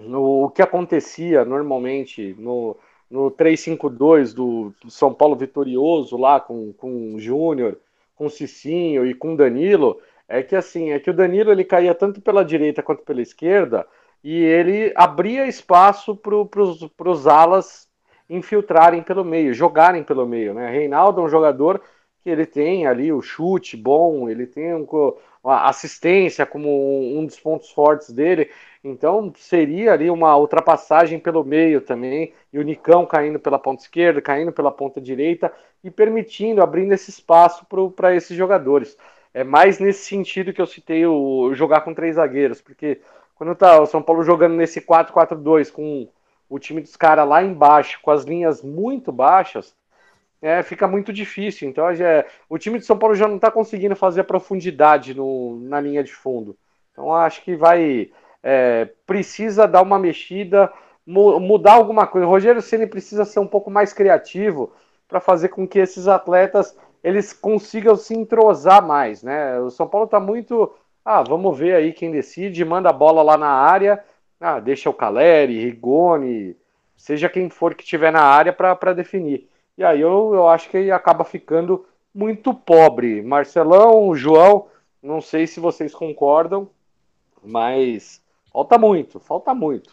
o que acontecia normalmente no, no 3-5-2 do, do, São Paulo vitorioso lá com, com o Júnior, com o Cicinho e com o Danilo, é que assim, é que o Danilo ele caía tanto pela direita quanto pela esquerda e ele abria espaço para os alas infiltrarem pelo meio, jogarem pelo meio. Né? Reinaldo é um jogador que ele tem ali o chute bom, ele tem um, assistência como um, dos pontos fortes dele, então seria ali uma ultrapassagem pelo meio também, e o Nicão caindo pela ponta esquerda, caindo pela ponta direita e permitindo, abrindo esse espaço para esses jogadores. É mais nesse sentido que eu citei o jogar com três zagueiros, porque quando tá o São Paulo jogando nesse 4-4-2 com o time dos caras lá embaixo, com as linhas muito baixas, é, fica muito difícil. Então já, o time de São Paulo já não está conseguindo fazer a profundidade no, na linha de fundo. Então acho que vai. É, precisa dar uma mexida, mu mudar alguma coisa. O Rogério Ceni precisa ser um pouco mais criativo para fazer com que esses atletas eles consigam se entrosar mais, né? O São Paulo está muito ah, vamos ver aí quem decide, manda a bola lá na área. Ah, deixa o Caleri, Rigoni, seja quem for que tiver na área para definir. E aí eu, eu acho que acaba ficando muito pobre. Marcelão, João, não sei se vocês concordam, mas falta muito, falta muito.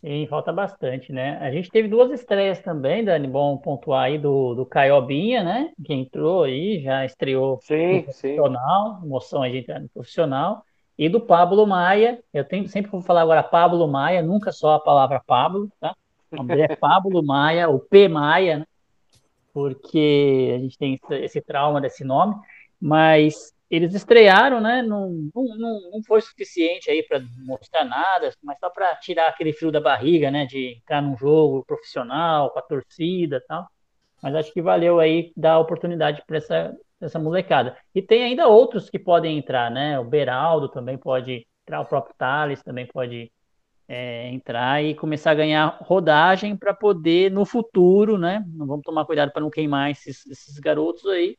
Sim, falta bastante, né? A gente teve duas estreias também, Dani, bom pontuar aí do, do Caiobinha, né? Que entrou aí, já estreou sim, no profissional, sim. emoção aí de entrar no profissional. E do Pablo Maia, eu tenho, sempre vou falar agora Pablo Maia, nunca só a palavra Pablo, tá? O nome dele é Pablo Maia, o P Maia, né? Porque a gente tem esse, trauma desse nome, mas eles estrearam, né? Não, não, não foi suficiente aí para mostrar nada, mas só para tirar aquele frio da barriga, né? De entrar num jogo profissional com a torcida, e tal. Mas acho que valeu aí dar oportunidade para essa essa molecada. E tem ainda outros que podem entrar, né? O Beraldo também pode entrar, o próprio Thales também pode é, entrar e começar a ganhar rodagem para poder no futuro, né? Não vamos tomar cuidado para não queimar esses, esses garotos aí.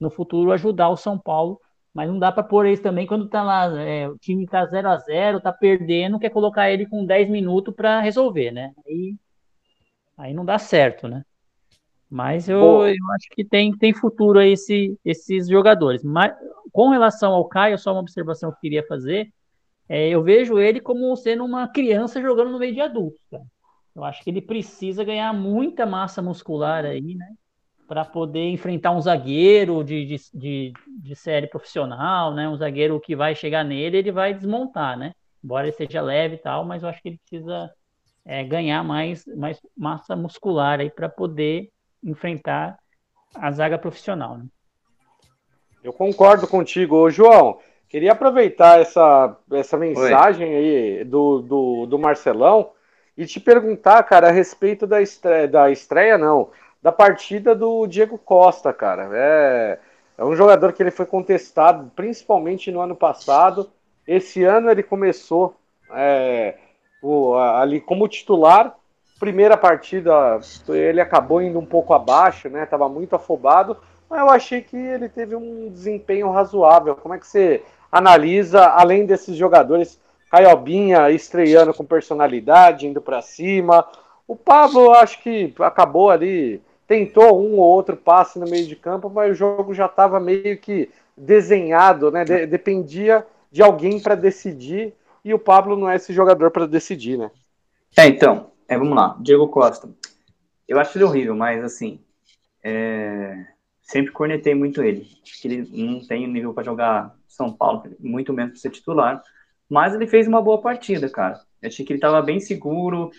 No futuro ajudar o São Paulo mas não dá para pôr eles também quando tá lá, é, o time tá 0 a 0 tá perdendo, quer colocar ele com 10 minutos para resolver, né? Aí, aí não dá certo, né? Mas eu, eu acho que tem, tem futuro aí esse, esses jogadores. Mas com relação ao Caio, só uma observação que eu queria fazer. É, eu vejo ele como sendo uma criança jogando no meio de adultos. Cara. Eu acho que ele precisa ganhar muita massa muscular aí, né? para poder enfrentar um zagueiro de, de, de, de, série profissional, né? Um zagueiro que vai chegar nele, ele vai desmontar, né? Embora ele seja leve e tal, mas eu acho que ele precisa é, ganhar mais, mais massa muscular aí para poder enfrentar a zaga profissional, né? Eu concordo contigo, João. Queria aproveitar essa, essa mensagem Oi. aí do, do, do Marcelão e te perguntar, cara, a respeito da estreia, da estreia não, da partida do Diego Costa, cara. É, é um jogador que ele foi contestado, principalmente no ano passado. Esse ano ele começou é, o, ali como titular. Primeira partida ele acabou indo um pouco abaixo, né? Tava muito afobado, mas eu achei que ele teve um desempenho razoável. Como é que você analisa, além desses jogadores, Caiobinha estreando com personalidade, indo para cima. O Pablo, acho que acabou ali tentou um ou outro passe no meio de campo, mas o jogo já estava meio que desenhado, né? De dependia de alguém para decidir e o Pablo não é esse jogador para decidir, né? É, então, é, vamos lá, Diego Costa. Eu acho ele horrível, mas assim, é... sempre cornetei muito ele. Acho que ele não tem nível para jogar São Paulo, muito menos para ser titular. Mas ele fez uma boa partida, cara. Eu achei que ele estava bem seguro,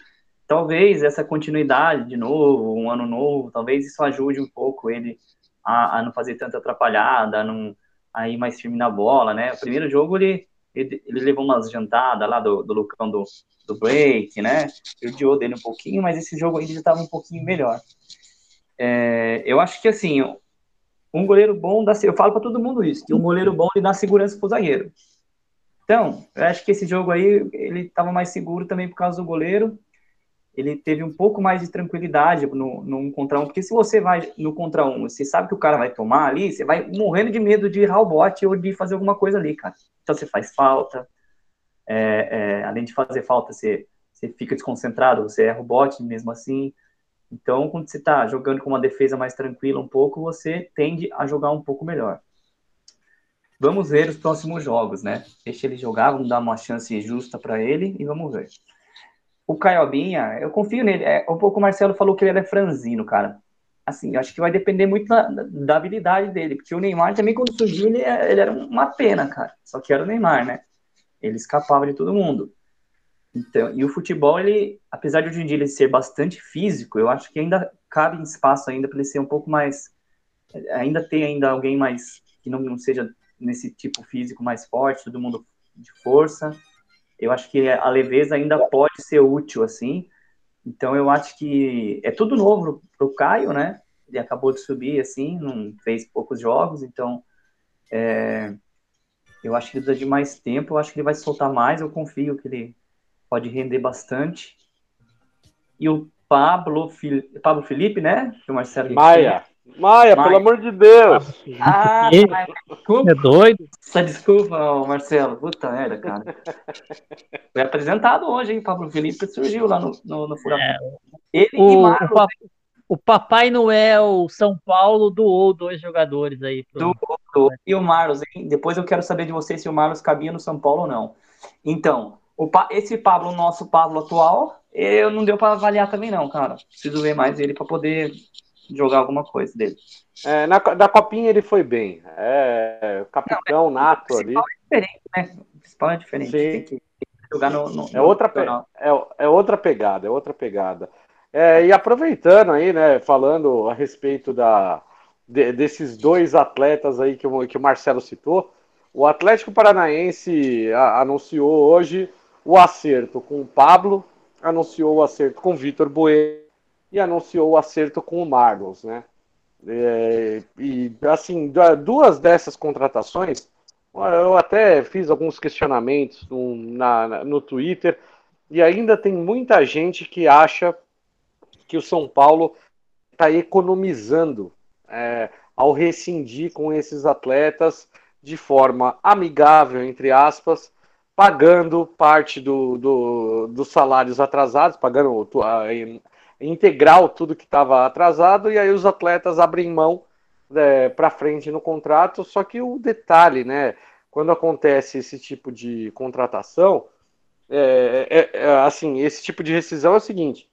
talvez essa continuidade de novo, um ano novo, talvez isso ajude um pouco ele a, a não fazer tanta atrapalhada, a, não, a ir mais firme na bola, né? O primeiro jogo ele, ele, ele levou umas jantadas lá do, do Lucão do, do break, né? Judiou dele um pouquinho, mas esse jogo ele já estava um pouquinho melhor. É, eu acho que assim, um goleiro bom dá, eu falo para todo mundo isso, que um goleiro bom ele dá segurança pro zagueiro. Então, eu acho que esse jogo aí, ele estava mais seguro também por causa do goleiro. Ele teve um pouco mais de tranquilidade no, no um contra um, porque se você vai no contra um, você sabe que o cara vai tomar ali, você vai morrendo de medo de errar o bote ou de fazer alguma coisa ali, cara. Então você faz falta, é, é, além de fazer falta, você, você fica desconcentrado, você erra o bote mesmo assim. Então, quando você está jogando com uma defesa mais tranquila um pouco, você tende a jogar um pouco melhor. Vamos ver os próximos jogos, né? Deixa ele jogar, vamos dar uma chance justa para ele e vamos ver. O Caiobinha, eu confio nele. É, um pouco o Marcelo falou que ele é franzino, cara. Assim, acho que vai depender muito da, da habilidade dele, porque o Neymar também, quando surgiu, ele, ele era uma pena, cara. Só que era o Neymar, né? Ele escapava de todo mundo. Então, e o futebol, ele, apesar de hoje em dia ele ser bastante físico, eu acho que ainda cabe espaço ainda para ele ser um pouco mais, ainda ter ainda alguém mais que não, não seja nesse tipo físico mais forte, todo mundo de força. Eu acho que a leveza ainda pode ser útil assim. Então eu acho que é tudo novo para o Caio, né? Ele acabou de subir assim, não fez poucos jogos, então é, eu acho que ele precisa de mais tempo. Eu acho que ele vai soltar mais. Eu confio que ele pode render bastante. E o Pablo, Pablo Felipe, né? Que o Marcelo Maia. Maia, Maia, pelo amor de Deus! Ah, desculpa. É doido? Essa desculpa, Marcelo. Puta merda, cara. Foi apresentado hoje, hein? Pablo Felipe surgiu lá no, no, no Furacão. É, Ele o, e Marcos. O, o Papai Noel São Paulo doou dois jogadores aí. Pro... Do, e o Marlos, hein? Depois eu quero saber de você se o Marlos cabia no São Paulo ou não. Então, o, esse Pablo, nosso Pablo atual, eu não deu para avaliar também não, cara. Preciso ver mais ele para poder jogar alguma coisa dele. É, na, da copinha ele foi bem. É, capitão não, é, nato ali. É diferente, né? O principal é diferente. Sim. Tem que jogar no, no, é outra é, é outra pegada, é outra pegada. É, e aproveitando aí, né, falando a respeito da, de, desses dois atletas aí que o, que o Marcelo citou, o Atlético Paranaense a, anunciou hoje o acerto com o Pablo, anunciou o acerto com o Vitor Bueno e anunciou o acerto com o Marlos, né? É, e assim, duas dessas contratações, eu até fiz alguns questionamentos no, na, no Twitter, e ainda tem muita gente que acha que o São Paulo está economizando é, ao rescindir com esses atletas de forma amigável, entre aspas, pagando parte do, do, dos salários atrasados, pagando integral tudo que estava atrasado, e aí os atletas abrem mão é, para frente no contrato. Só que o detalhe, né? Quando acontece esse tipo de contratação, é, é, é, assim, esse tipo de rescisão é o seguinte: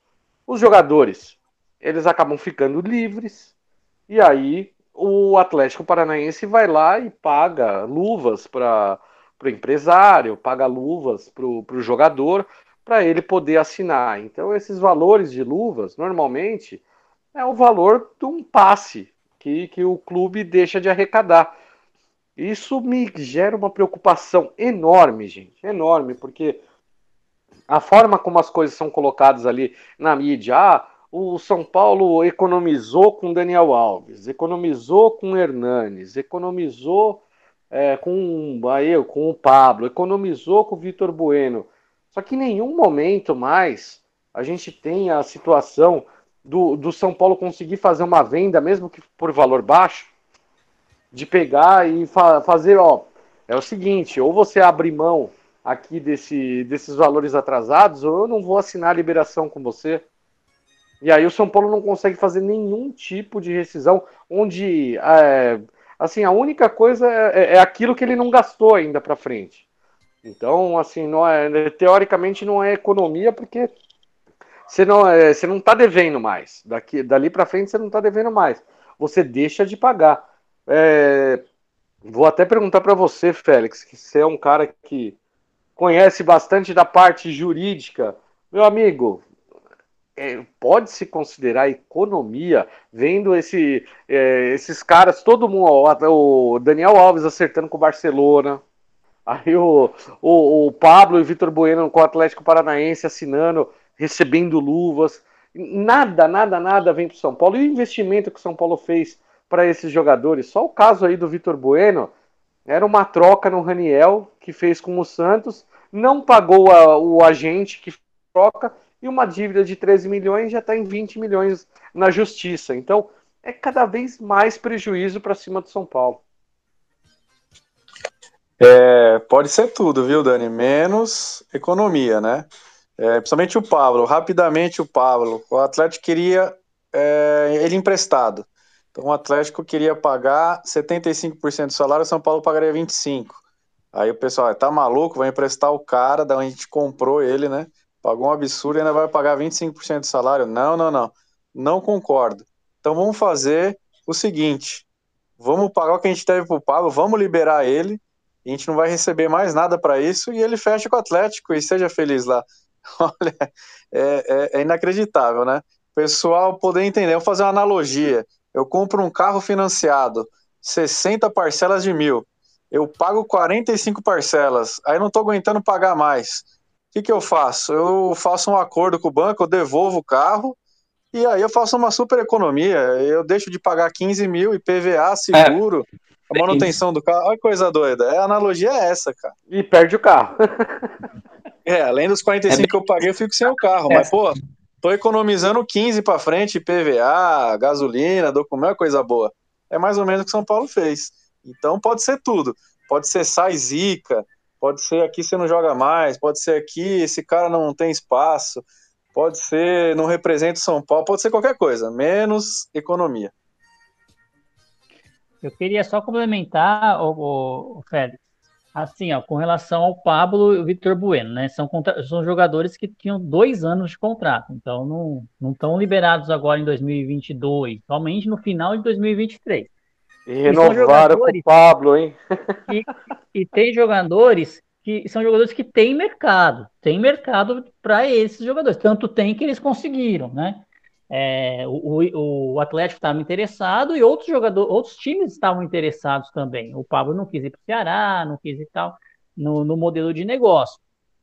os jogadores eles acabam ficando livres, e aí o Atlético Paranaense vai lá e paga luvas para o empresário, paga luvas para o jogador, para ele poder assinar. Então, esses valores de luvas, normalmente, é o valor de um passe que, que o clube deixa de arrecadar. Isso me gera uma preocupação enorme, gente, enorme, porque a forma como as coisas são colocadas ali na mídia, ah, o São Paulo economizou com Daniel Alves, economizou com Hernanes, economizou é, com, aí, com o Pablo, economizou com o Vitor Bueno. Só que em nenhum momento mais a gente tem a situação do, do São Paulo conseguir fazer uma venda, mesmo que por valor baixo, de pegar e fa fazer, ó, é o seguinte, ou você abre mão aqui desse, desses valores atrasados, ou eu não vou assinar a liberação com você. E aí o São Paulo não consegue fazer nenhum tipo de rescisão, onde é, assim a única coisa é, é, é aquilo que ele não gastou ainda para frente. Então, assim, não é, teoricamente não é economia porque você não é, você não está devendo mais. Daqui, dali para frente você não está devendo mais. Você deixa de pagar. É, vou até perguntar para você, Félix, que você é um cara que conhece bastante da parte jurídica. Meu amigo, é, pode se considerar economia vendo esse, é, esses caras, todo mundo, o Daniel Alves acertando com o Barcelona, aí o, o, o Pablo e o Vitor Bueno com o Atlético Paranaense assinando, recebendo luvas. Nada, nada, nada vem para São Paulo. E o investimento que o São Paulo fez para esses jogadores? Só o caso aí do Vitor Bueno era uma troca no Raniel, que que fez com o Santos, não pagou a, o agente que troca e uma dívida de 13 milhões já está em 20 milhões na justiça. Então, é cada vez mais prejuízo para cima do São Paulo. É, pode ser tudo, viu, Dani? Menos economia, né? É, principalmente o Pablo. Rapidamente, o Pablo. O Atlético queria é, ele emprestado. Então, o Atlético queria pagar 75% do salário, o São Paulo pagaria 25%. Aí o pessoal, tá maluco? Vai emprestar o cara da onde a gente comprou ele, né? Pagou um absurdo e ainda vai pagar 25% do salário? Não, não, não. Não concordo. Então vamos fazer o seguinte: vamos pagar o que a gente deve pro Pablo, vamos liberar ele, a gente não vai receber mais nada para isso e ele fecha com o Atlético e seja feliz lá. Olha, é, é, é inacreditável, né? Pessoal poder entender, vou fazer uma analogia. Eu compro um carro financiado, 60 parcelas de mil. Eu pago 45 parcelas, aí não estou aguentando pagar mais. O que, que eu faço? Eu faço um acordo com o banco, eu devolvo o carro e aí eu faço uma super economia. Eu deixo de pagar 15 mil IPVA, seguro, é, a manutenção do carro. Olha que coisa doida. É, a analogia é essa, cara. E perde o carro. é, além dos 45 é que eu paguei, eu fico sem o carro. É. Mas, pô, tô economizando 15 para frente, IPVA, gasolina, documento, é coisa boa. É mais ou menos o que São Paulo fez. Então pode ser tudo. Pode ser sai zica, pode ser aqui você não joga mais, pode ser aqui esse cara não tem espaço pode ser, não representa São Paulo, pode ser qualquer coisa, menos economia. Eu queria só complementar, o, o, o Félix, assim, ó, com relação ao Pablo e o Vitor Bueno, né? São, são jogadores que tinham dois anos de contrato, então não estão liberados agora em 2022, somente no final de 2023. E renovaram com o Pablo, hein? e, e tem jogadores que são jogadores que têm mercado, tem mercado para esses jogadores. Tanto tem que eles conseguiram, né? É, o, o, Atlético estava interessado e outros jogadores, outros times estavam interessados também. O Pablo não quis ir para o Ceará, não quis ir tal no, no modelo de negócio,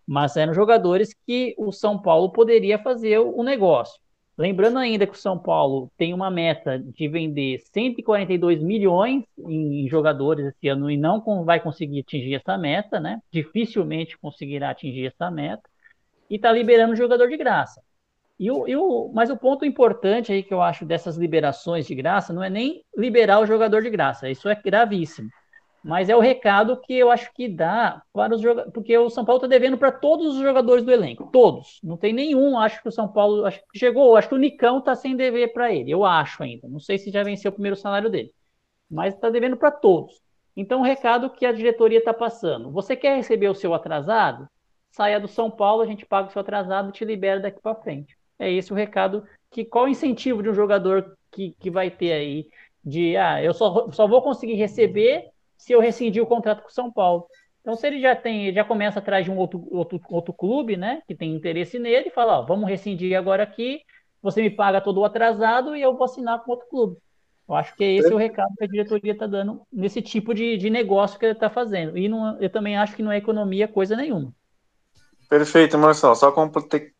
mas eram jogadores que o São Paulo poderia fazer o negócio. Lembrando ainda que o São Paulo tem uma meta de vender 142 milhões em jogadores esse ano e não vai conseguir atingir essa meta, né? Dificilmente conseguirá atingir essa meta. E está liberando jogador de graça. E o, e o, mas o ponto importante aí que eu acho dessas liberações de graça não é nem liberar o jogador de graça, isso é gravíssimo. Mas é o recado que eu acho que dá para os jogadores, porque o São Paulo está devendo para todos os jogadores do elenco, todos. Não tem nenhum, acho que o São Paulo, acho que chegou, acho que o Nicão está sem dever para ele, eu acho ainda. Não sei se já venceu o primeiro salário dele, mas está devendo para todos. Então, o recado que a diretoria está passando: você quer receber o seu atrasado? Saia do São Paulo, a gente paga o seu atrasado e te libera daqui para frente. É esse o recado. Que qual o incentivo de um jogador que, que vai ter aí de ah, eu só, só vou conseguir receber se eu rescindir o contrato com o São Paulo. Então, se ele já tem, já começa atrás de um outro, outro, outro clube, né, que tem interesse nele, e fala, ó, vamos rescindir agora aqui, você me paga todo o atrasado e eu vou assinar com outro clube. Eu acho que esse é o recado que a diretoria está dando nesse tipo de, de negócio que ele está fazendo. E não, eu também acho que não é economia coisa nenhuma. Perfeito, Marcelo. Só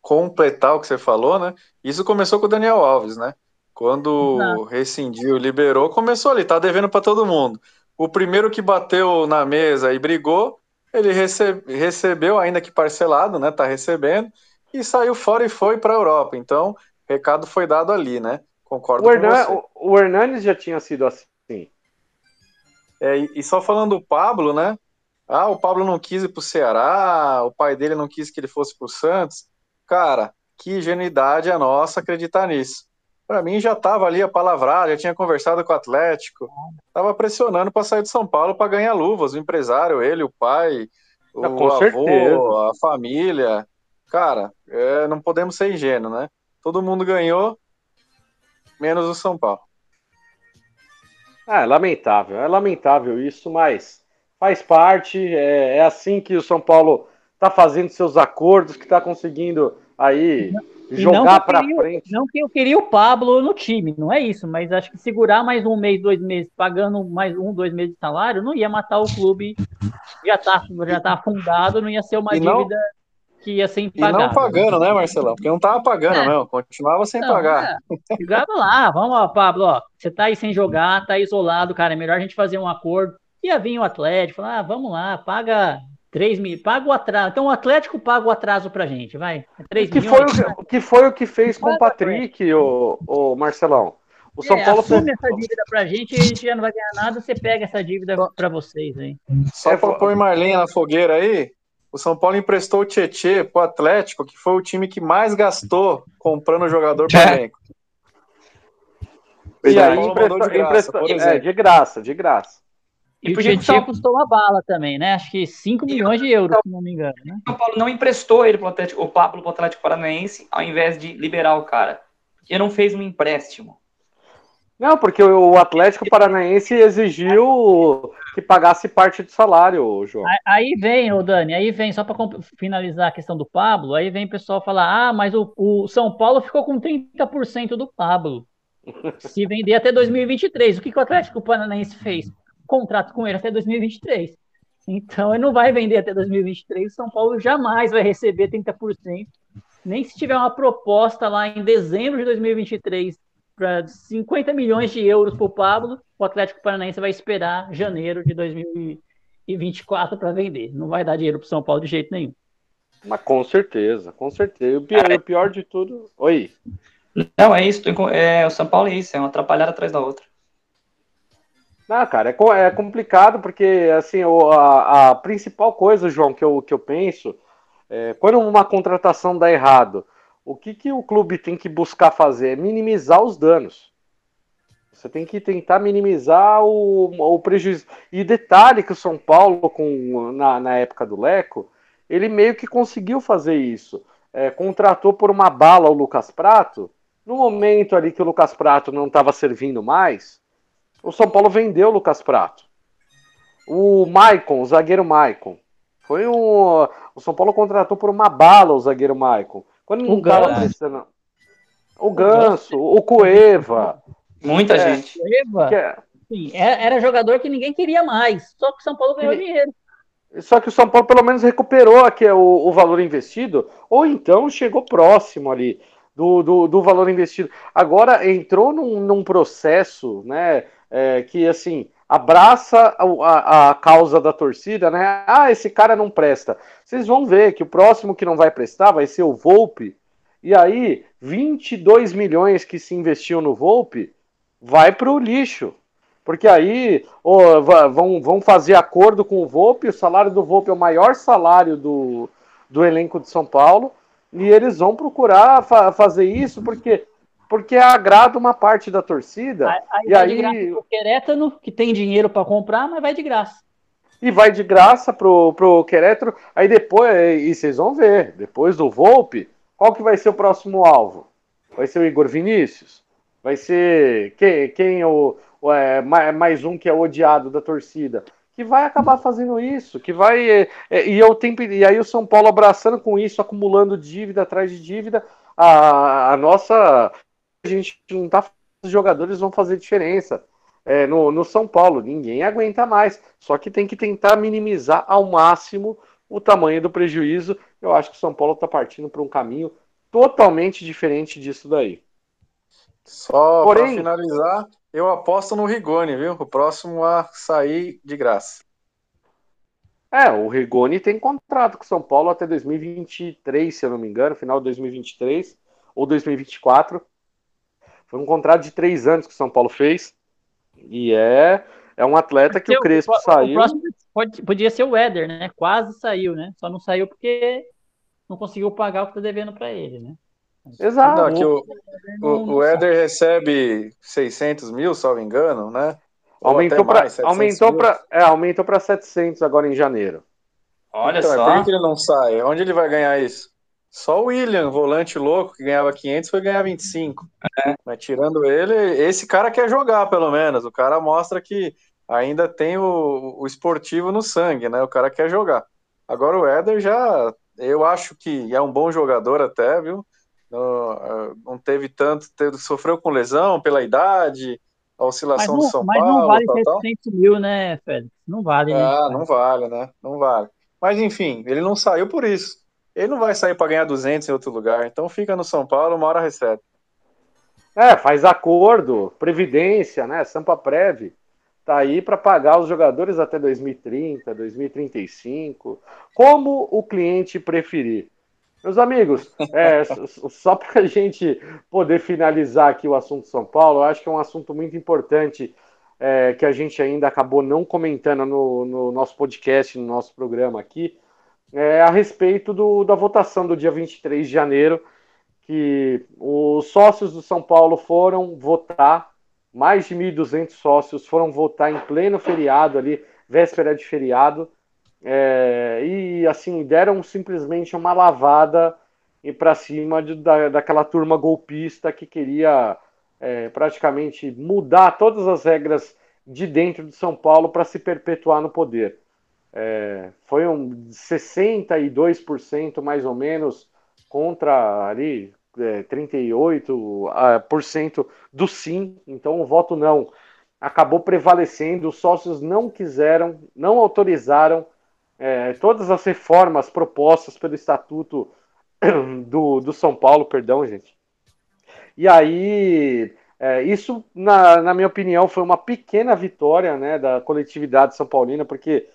completar o que você falou, né? Isso começou com o Daniel Alves, né? Quando rescindiu, liberou, começou ali, tá devendo para todo mundo. O primeiro que bateu na mesa e brigou, ele recebeu, ainda que parcelado, né? Tá recebendo, e saiu fora e foi para a Europa. Então, recado foi dado ali, né? Concordo o Hernan, com você. O, o Hernanes já tinha sido assim. É, e só falando do Pablo, né? Ah, o Pablo não quis ir pro Ceará, o pai dele não quis que ele fosse pro Santos. Cara, que ingenuidade a nossa acreditar nisso para mim já estava ali a palavra, já tinha conversado com o Atlético, estava pressionando para sair de São Paulo para ganhar luvas, o empresário, ele, o pai, o ah, avô, certeza. a família. Cara, é, não podemos ser ingênuos, né? Todo mundo ganhou, menos o São Paulo. Ah, é lamentável, é lamentável isso, mas faz parte, é, é assim que o São Paulo está fazendo seus acordos, que está conseguindo aí jogar para frente. Não que eu queria o Pablo no time, não é isso, mas acho que segurar mais um mês, dois meses, pagando mais um, dois meses de salário, não ia matar o clube. Já tá, já tá afundado, não ia ser uma dívida que ia ser impagada. E não pagando, né, Marcelão? Porque não tava pagando é. mesmo, continuava sem não, pagar. É. lá, vamos lá, Pablo, ó, você tá aí sem jogar, tá isolado, cara, é melhor a gente fazer um acordo. Ia vir o Atlético, falar, ah, vamos lá, paga 3 mil. Paga o atraso. Então o Atlético paga o atraso pra gente, vai. É 3 que milhões. Foi o, que foi o que fez com o Patrick, o, o Marcelão. O São é, Paulo assume essa dívida pra gente e a gente já não vai ganhar nada, você pega essa dívida pra vocês aí. Só pra pôr Marlinha na fogueira aí, o São Paulo emprestou o Tietê pro Atlético, que foi o time que mais gastou comprando o jogador para elenco. E aí emprestou, de graça, emprestou, é, de graça, de graça. E, e o Tietchan custou uma bala também, né? Acho que 5 milhões de euros, se não me engano. Né? O São Paulo não emprestou ele pro Atlético, o Pablo pro Atlético Paranaense, ao invés de liberar o cara. Porque não fez um empréstimo. Não, porque o Atlético Paranaense exigiu que pagasse parte do salário, João. Aí vem, o Dani, aí vem, só para finalizar a questão do Pablo, aí vem o pessoal falar: ah, mas o, o São Paulo ficou com 30% do Pablo. Se vender até 2023. O que, que o Atlético Paranaense fez? Contrato com ele até 2023. Então ele não vai vender até 2023. O São Paulo jamais vai receber 30%. Nem se tiver uma proposta lá em dezembro de 2023 para 50 milhões de euros para o Pablo, o Atlético Paranaense vai esperar janeiro de 2024 para vender. Não vai dar dinheiro para o São Paulo de jeito nenhum. Mas com certeza, com certeza. O pior, o pior de tudo. Oi. Não, é isso. É, o São Paulo é isso, é uma atrapalhada atrás da outra. Não, cara, é, é complicado porque, assim, a, a, principal coisa, João, que eu, que eu penso, é, quando uma contratação dá errado, o que, que o clube tem que buscar fazer? É minimizar os danos. Você tem que tentar minimizar o, o prejuízo. E detalhe que o São Paulo, com, na, na época do Leco, ele meio que conseguiu fazer isso. É, contratou por uma bala o Lucas Prato, no momento ali que o Lucas Prato não estava servindo mais, o São Paulo vendeu o Lucas Prato. O Maicon, o zagueiro Maicon, foi um. O São Paulo contratou por uma bala o zagueiro Maicon. Quando não estava precisando. O Ganso, o Cueva. Muita é, gente. Cueva. É... Sim, é, era jogador que ninguém queria mais. Só que o São Paulo ganhou que... dinheiro. Só que o São Paulo pelo menos recuperou aqui o, o valor investido, ou então chegou próximo ali do, do, do valor investido. Agora entrou num, num processo, né, é, que assim abraça a, a, causa da torcida, né? Ah, esse cara não presta. Vocês vão ver que o próximo que não vai prestar vai ser o Volpe. E aí, 22 milhões que se investiu no Volpe vai para o lixo. Porque aí oh, vão, vão fazer acordo com o Volpe, o salário do Volpe é o maior salário do, do elenco de São Paulo. E eles vão procurar fa fazer isso porque porque agrada uma parte da torcida. Aí, aí e vai aí de graça pro Querétaro, que tem dinheiro para comprar, mas vai de graça. E vai de graça pro, pro Querétaro. Aí depois, e vocês vão ver, depois do Volpe, qual que vai ser o próximo alvo? Vai ser o Igor Vinícius? Vai ser quem, quem o, o é, mais um que é odiado da torcida? que vai acabar fazendo isso, que vai é, é, e eu tenho e aí o São Paulo abraçando com isso, acumulando dívida atrás de dívida, a, a nossa a gente não tá os jogadores vão fazer diferença é, no, no São Paulo, ninguém aguenta mais, só que tem que tentar minimizar ao máximo o tamanho do prejuízo. Eu acho que o São Paulo está partindo para um caminho totalmente diferente disso daí. Só para finalizar, eu aposto no Rigoni, viu? O próximo a sair de graça. É, o Rigoni tem contrato com o São Paulo até 2023, se eu não me engano, final de 2023 ou 2024. Foi um contrato de três anos que o São Paulo fez. E é, é um atleta que o Crespo o, saiu. O próximo pode, podia ser o Éder, né? Quase saiu, né? Só não saiu porque não conseguiu pagar o que tá devendo para ele, né? Exato. Não, que o, o, o Éder recebe 600 mil, salvo engano, né? aumentou para aumentou para é, aumentou para 700 agora em janeiro. Olha então, só. Por que ele não sai? Onde ele vai ganhar isso? Só o William, volante louco, que ganhava 500, foi ganhar 25. É. Mas tirando ele, esse cara quer jogar, pelo menos. O cara mostra que ainda tem o, o esportivo no sangue, né? O cara quer jogar. Agora o Éder já, eu acho que é um bom jogador até, viu? Não, ah, não teve tanto, teve, sofreu com lesão pela idade, a oscilação não, do São mas Paulo. Mas não vale tal, 700 mil, né, Félix? Não vale, né? Ah, não vale, né? Não vale. Mas enfim, ele não saiu por isso. Ele não vai sair para ganhar 200 em outro lugar. Então fica no São Paulo, uma hora recebe. É, faz acordo, previdência, né? Sampa Prev. Está aí para pagar os jogadores até 2030, 2035, como o cliente preferir. Meus amigos, é, só para a gente poder finalizar aqui o assunto São Paulo, eu acho que é um assunto muito importante é, que a gente ainda acabou não comentando no, no, nosso podcast, no nosso programa aqui, é a respeito do, da votação do dia 23 de janeiro, que os sócios do São Paulo foram votar mais de 1.200 sócios foram votar em pleno feriado ali, véspera de feriado, é, e assim deram simplesmente uma lavada para cima de, da, daquela turma golpista que queria é, praticamente mudar todas as regras de dentro de São Paulo para se perpetuar no poder. É, foi um 62% mais ou menos contra ali é, 38% do sim, então o voto não acabou prevalecendo. Os sócios não quiseram, não autorizaram é, todas as reformas propostas pelo Estatuto do, do São Paulo, perdão, gente. E aí, é, isso, na, na minha opinião, foi uma pequena vitória né, da coletividade são paulina, porque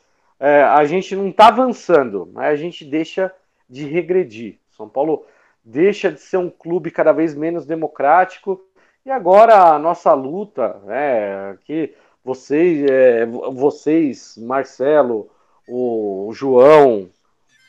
é, a gente não está avançando, mas a gente deixa de regredir. São Paulo deixa de ser um clube cada vez menos democrático. E agora a nossa luta, né, que vocês, é, vocês, Marcelo, o João,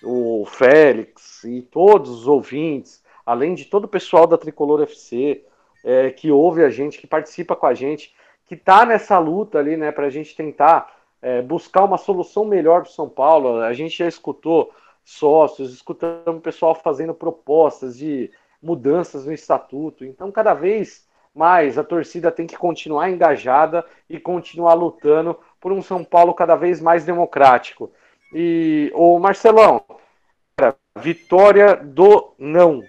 o Félix e todos os ouvintes, além de todo o pessoal da Tricolor FC é, que ouve a gente, que participa com a gente, que está nessa luta ali, né, para a gente tentar é, buscar uma solução melhor para São Paulo. A gente já escutou sócios, escutando o pessoal fazendo propostas de mudanças no estatuto. Então, cada vez mais a torcida tem que continuar engajada e continuar lutando por um São Paulo cada vez mais democrático. E o Marcelão, vitória do não.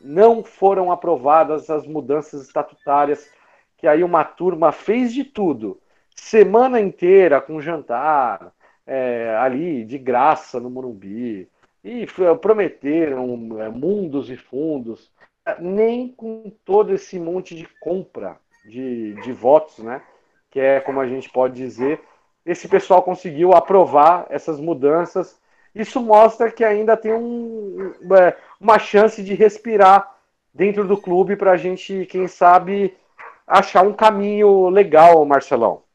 Não foram aprovadas as mudanças estatutárias que aí uma turma fez de tudo, semana inteira com jantar, é, ali de graça no Morumbi e prometeram é, mundos e fundos, é, nem com todo esse monte de compra de, de votos, né? Que é como a gente pode dizer, esse pessoal conseguiu aprovar essas mudanças. Isso mostra que ainda tem um, é, uma chance de respirar dentro do clube para a gente, quem sabe, achar um caminho legal, Marcelão.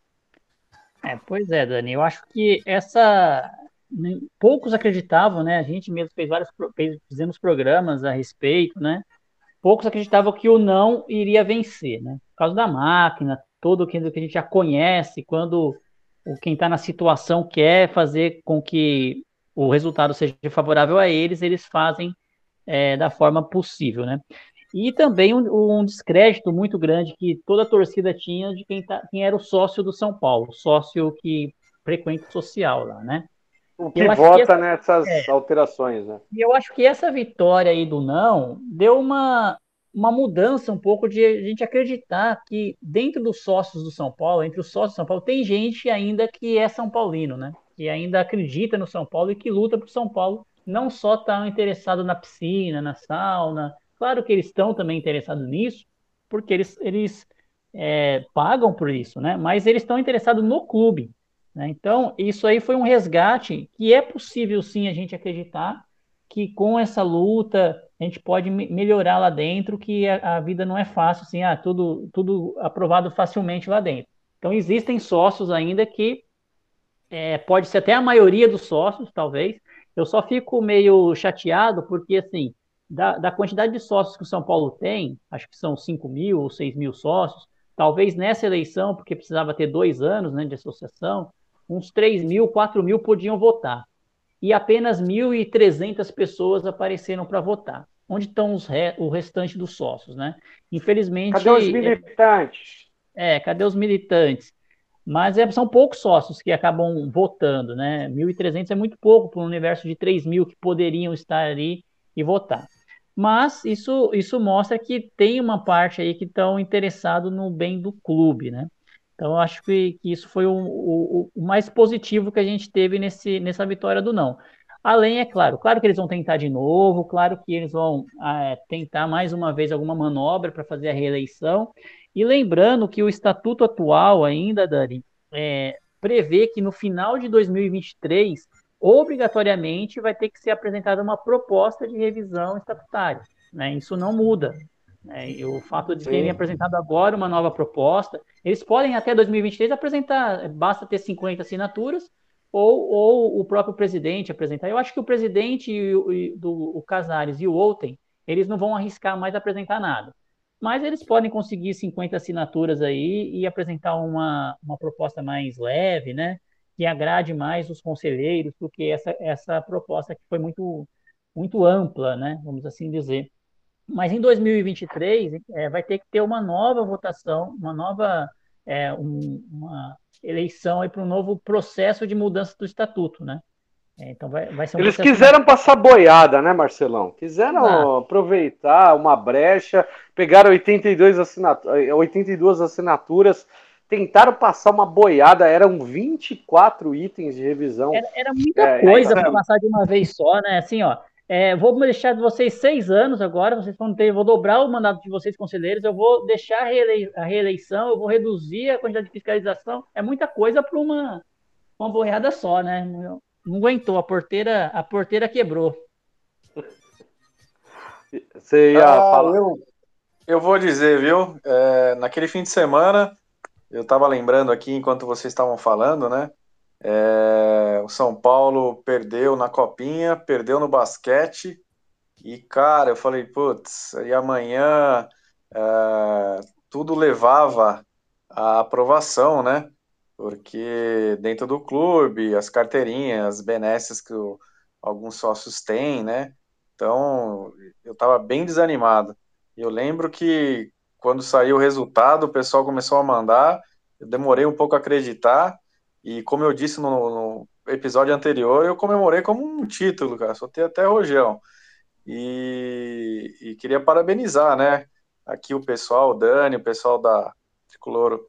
É, pois é, Dani, eu acho que essa. Né, poucos acreditavam, né? A gente mesmo fez vários fizemos programas a respeito, né? Poucos acreditavam que o não iria vencer, né? Por causa da máquina, todo aquilo que a gente já conhece, quando quem está na situação quer fazer com que o resultado seja favorável a eles, eles fazem é, da forma possível, né? E também um, um, descrédito muito grande que toda a torcida tinha de quem, tá, quem era o sócio do São Paulo, sócio que frequenta social lá, né? O que vota que essa, nessas é, alterações, né? E eu acho que essa vitória aí do não deu uma, uma mudança um pouco de a gente acreditar que dentro dos sócios do São Paulo, entre os sócios do São Paulo, tem gente ainda que é São Paulino, né? Que ainda acredita no São Paulo e que luta para o São Paulo não só está interessado na piscina, na sauna, Claro que eles estão também interessados nisso, porque eles, eles é, pagam por isso, né? Mas eles estão interessados no clube. Né? Então, isso aí foi um resgate que é possível sim a gente acreditar que com essa luta a gente pode melhorar lá dentro, que a, a vida não é fácil, assim, ah, tudo, tudo aprovado facilmente lá dentro. Então, existem sócios ainda que é, pode ser até a maioria dos sócios, talvez. Eu só fico meio chateado porque, assim, da, da quantidade de sócios que o São Paulo tem, acho que são 5 mil ou 6 mil sócios, talvez nessa eleição, porque precisava ter dois anos né, de associação, uns 3 mil, 4 mil podiam votar. E apenas 1.300 pessoas apareceram para votar. Onde estão os re, o restante dos sócios, né? Infelizmente. Cadê os militantes? É, é cadê os militantes? Mas é, são poucos sócios que acabam votando, né? 1.300 é muito pouco para um universo de 3 mil que poderiam estar ali e votar. Mas isso, isso mostra que tem uma parte aí que estão interessados no bem do clube, né? Então, acho que, que isso foi o, o, o, mais positivo que a gente teve nesse, nessa vitória do não. Além, é claro, claro que eles vão tentar de novo, claro que eles vão é, tentar mais uma vez alguma manobra para fazer a reeleição. E lembrando que o estatuto atual ainda, Dani, é, prevê que no final de 2023, obrigatoriamente, vai ter que ser apresentada uma proposta de revisão estatutária. Né? Isso não muda. Né? E o fato de terem apresentado agora uma nova proposta, eles podem até 2023 apresentar, basta ter 50 assinaturas, ou, ou o próprio presidente apresentar. Eu acho que o presidente e o, e, do, o Casares e o Outen, eles não vão arriscar mais apresentar nada. Mas eles podem conseguir 50 assinaturas aí e apresentar uma, uma proposta mais leve, né? Que agrade mais os conselheiros do que essa, essa proposta que foi muito, muito ampla, né? Vamos assim dizer. Mas em 2023 é, vai ter que ter uma nova votação, uma nova é, um, uma eleição para um novo processo de mudança do estatuto, né? É, então vai, vai ser um Eles quiseram passar boiada, né, Marcelão? Quiseram ah. aproveitar uma brecha, pegaram 82, assinat... 82 assinaturas, tentaram passar uma boiada, eram 24 itens de revisão. Era, era muita é, coisa para passar de uma vez só, né? Assim, ó, é, vou deixar de vocês seis anos agora, vocês vão ter, vou dobrar o mandato de vocês, conselheiros, eu vou deixar a, reelei a reeleição, eu vou reduzir a quantidade de fiscalização. É muita coisa para uma, uma boiada só, né? Não, não aguentou, a porteira, a porteira quebrou. Você ia ah, falar? Eu, eu vou dizer, viu? É, naquele fim de semana, eu estava lembrando aqui enquanto vocês estavam falando, né? É, o São Paulo perdeu na copinha, perdeu no basquete. E, cara, eu falei, putz, e amanhã é, tudo levava à aprovação, né? Porque dentro do clube, as carteirinhas, as benesses que o, alguns sócios têm, né? Então, eu estava bem desanimado. Eu lembro que quando saiu o resultado, o pessoal começou a mandar, eu demorei um pouco a acreditar, e como eu disse no, no episódio anterior, eu comemorei como um título, cara. Só tem até rojão. E, e, queria parabenizar, né? Aqui o pessoal, o Dani, o pessoal da Tricolor,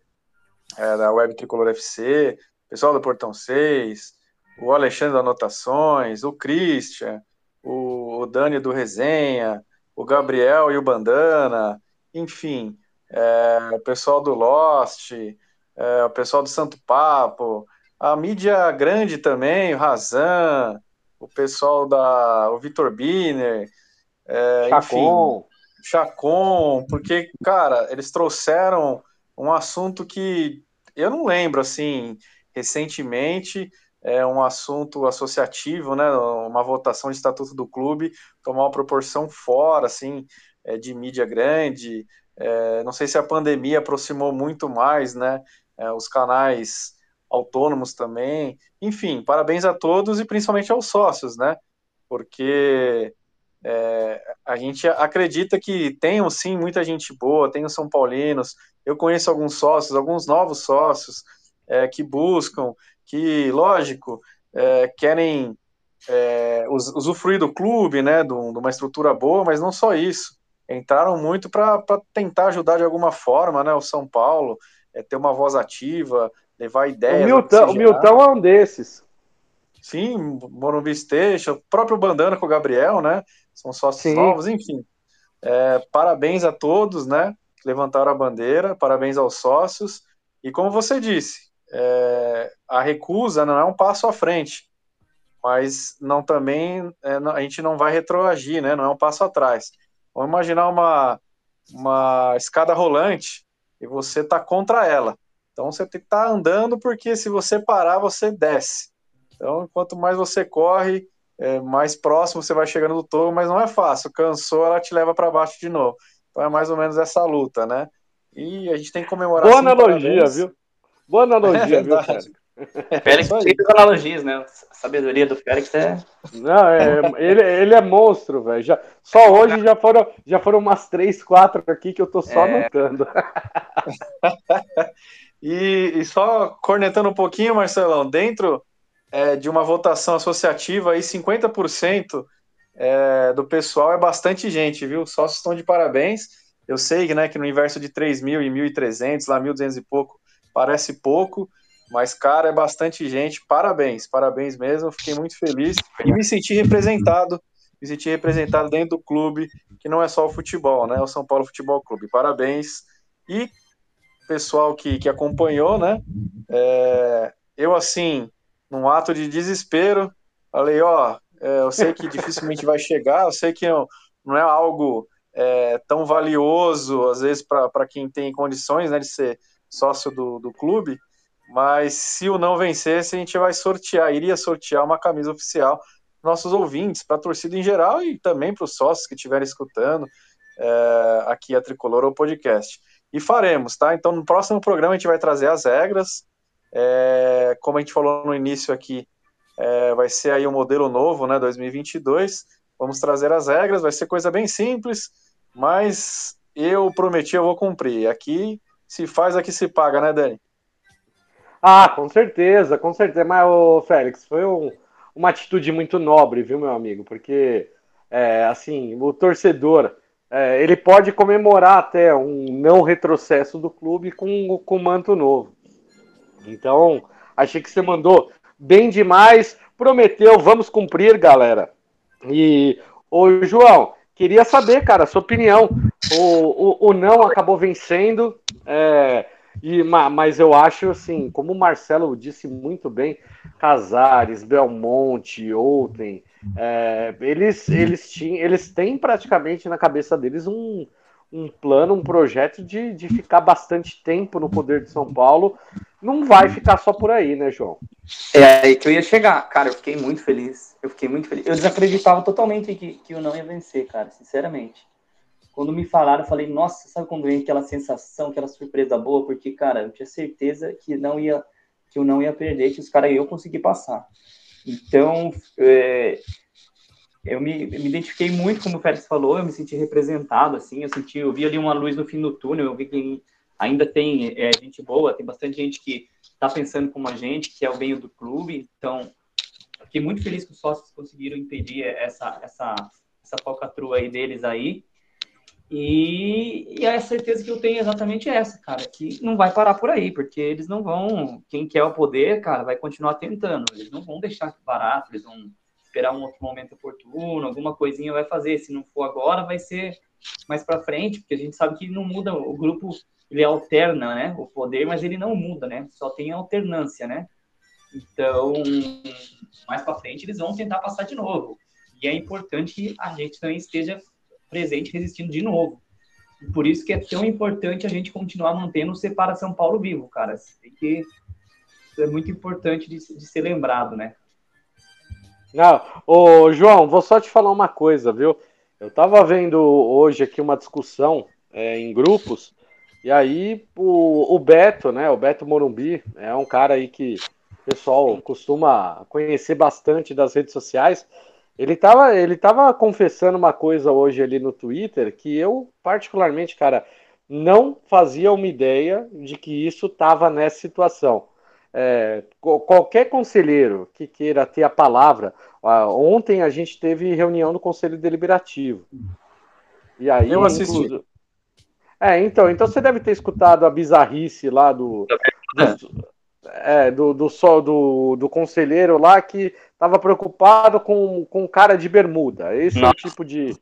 é, da Web Tricolor FC, o pessoal do Portão 6, o Alexandre da Anotações, o Christian, o, o Dani do Resenha, o Gabriel e o Bandana, enfim, é, o pessoal do Lost, é, o pessoal do Santo Papo, a mídia grande também, o Razan, o pessoal da. o Vitor Biner, é, Chacon. enfim. Chacon, porque, cara, eles trouxeram um assunto que eu não lembro, assim, recentemente, é um assunto associativo, né, uma votação de estatuto do clube, tomar uma proporção fora, assim, é, de mídia grande, é, não sei se a pandemia aproximou muito mais, né, é, os canais autônomos também. Enfim, parabéns a todos e principalmente aos sócios, né? Porque é, a gente acredita que tem sim muita gente boa, tem os São Paulinos. Eu conheço alguns sócios, alguns novos sócios é, que buscam, que, lógico, querem é, usufruir do clube, né? De uma estrutura boa, mas não só isso. Entraram muito para tentar ajudar de alguma forma, né? O São Paulo é, ter uma voz ativa, levar ideias. O Milton, o Milton é um desses. Sim, Morumbi Station, o próprio Bandana com o Gabriel, né? São sócios Sim. novos, enfim. É, parabéns a todos, né? Que levantaram a bandeira, parabéns aos sócios. E como você disse, é, a recusa não é um passo à frente, mas não também é, a gente não vai retroagir, né? Não é um passo atrás. Vamos imaginar uma, uma escada rolante e você está contra ela. Então você tem que estar tá andando, porque se você parar, você desce. Então, quanto mais você corre, é, mais próximo você vai chegando do topo, mas não é fácil. Cansou, ela te leva para baixo de novo. Então é mais ou menos essa luta, né? E a gente tem que comemorar. Boa analogia, viu? Boa analogia, é viu, Félix? Félix tem as analogias, né? A sabedoria do Félix é. Não, é, ele, ele é monstro, velho. Já, só hoje já foram, já foram umas três, quatro aqui que eu tô só é... anotando. e, e, só cornetando um pouquinho, Marcelão, dentro é, de uma votação associativa, aí 50% é, do pessoal é bastante gente, viu? Só estão de parabéns. Eu sei né, que no universo de 3 mil e 1.300, lá 1.200 e pouco, parece pouco mas, cara, é bastante gente. Parabéns, parabéns mesmo. Fiquei muito feliz e me senti representado. Me senti representado dentro do clube, que não é só o futebol, né? O São Paulo Futebol Clube. Parabéns. E pessoal que, que acompanhou, né? É, eu, assim, num ato de desespero, falei, ó, é, eu sei que dificilmente vai chegar, eu sei que não, não é algo é, tão valioso, às vezes, para quem tem condições né, de ser sócio do, do clube, mas se o não vencesse, a gente vai sortear, iria sortear uma camisa oficial para nossos ouvintes, para a torcida em geral e também para os sócios que estiverem escutando é, aqui a Tricolor ou podcast. E faremos, tá? Então, no próximo programa a gente vai trazer as regras. É, como a gente falou no início aqui, é, vai ser aí um modelo novo, né, 2022. Vamos trazer as regras, vai ser coisa bem simples, mas eu prometi, eu vou cumprir. Aqui se faz, aqui se paga, né, Dani? Ah, com certeza, com certeza. Mas, ô, Félix, foi um, uma atitude muito nobre, viu, meu amigo? Porque, é, assim, o torcedor, é, ele pode comemorar até um não retrocesso do clube com, com manto novo. Então, achei que você mandou bem demais, prometeu, vamos cumprir, galera. E, ô, João, queria saber, cara, sua opinião. O, o, o não acabou vencendo, é, e, mas eu acho assim, como o Marcelo disse muito bem, Casares, Belmonte, Outem, é, eles, eles, tinham, eles têm praticamente na cabeça deles um, um plano, um projeto de, de ficar bastante tempo no poder de São Paulo. Não vai ficar só por aí, né, João? É aí que eu ia chegar. Cara, eu fiquei muito feliz. Eu fiquei muito feliz. Eu desacreditava totalmente que, que eu não ia vencer, cara, sinceramente. Quando me falaram, eu falei, nossa, sabe quando vem aquela sensação, aquela surpresa boa? Porque, cara, eu tinha certeza que não ia, que eu não ia perder, que os caras iam conseguir passar. Então, é, eu me, me, identifiquei muito, como o Félix falou, eu me senti representado, assim, eu senti, eu vi ali uma luz no fim do túnel, eu vi que ainda tem é, gente boa, tem bastante gente que está pensando como a gente, que é o bem do clube, então, fiquei muito feliz que os sócios conseguiram impedir essa, essa, essa falcatrua aí deles aí, e, e a certeza que eu tenho é exatamente essa, cara, que não vai parar por aí, porque eles não vão, quem quer o poder, cara, vai continuar tentando, eles não vão deixar barato, eles vão esperar um outro momento oportuno, alguma coisinha vai fazer, se não for agora, vai ser mais para frente, porque a gente sabe que não muda, o grupo, ele alterna, né, o poder, mas ele não muda, né, só tem alternância, né, então, mais para frente eles vão tentar passar de novo, e é importante que a gente também esteja presente resistindo de novo. E por isso que é tão importante a gente continuar mantendo o Separa São Paulo vivo, cara. Tem que é muito importante de, de ser lembrado, né? Não, ô João, vou só te falar uma coisa, viu? Eu tava vendo hoje aqui uma discussão é, em grupos, e aí o, o Beto, né? O Beto Morumbi é um cara aí que o pessoal costuma conhecer bastante das redes sociais. Ele tava, ele tava confessando uma coisa hoje ali no Twitter que eu, particularmente, cara, não fazia uma ideia de que isso tava nessa situação. É, qualquer conselheiro que queira ter a palavra, ontem a gente teve reunião do Conselho Deliberativo. E aí, eu assisti. Incluso... É, então, então você deve ter escutado a bizarrice lá do, do, é, do, do, do, do conselheiro lá que estava preocupado com, com cara de bermuda. Esse Nossa. é o tipo de.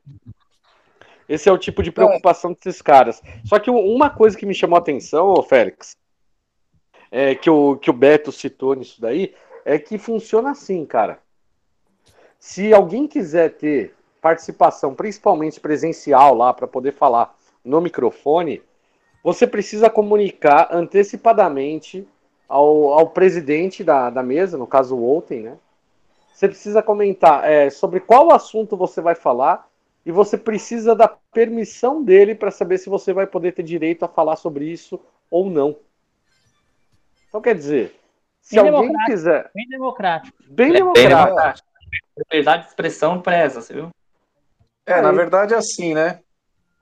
Esse é o tipo de preocupação desses caras. Só que uma coisa que me chamou a atenção, Félix, é, que, o, que o Beto citou nisso daí, é que funciona assim, cara. Se alguém quiser ter participação, principalmente presencial lá, para poder falar no microfone, você precisa comunicar antecipadamente ao, ao presidente da, da mesa, no caso o Outem, né? Você precisa comentar é, sobre qual assunto você vai falar e você precisa da permissão dele para saber se você vai poder ter direito a falar sobre isso ou não. Então quer dizer, se bem alguém quiser. Bem democrático. Bem é democrático. Liberdade de expressão presa, você viu? É, na verdade é assim, né?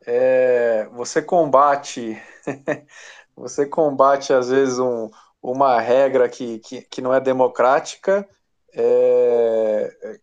É, você combate. você combate, às vezes, um, uma regra que, que, que não é democrática é,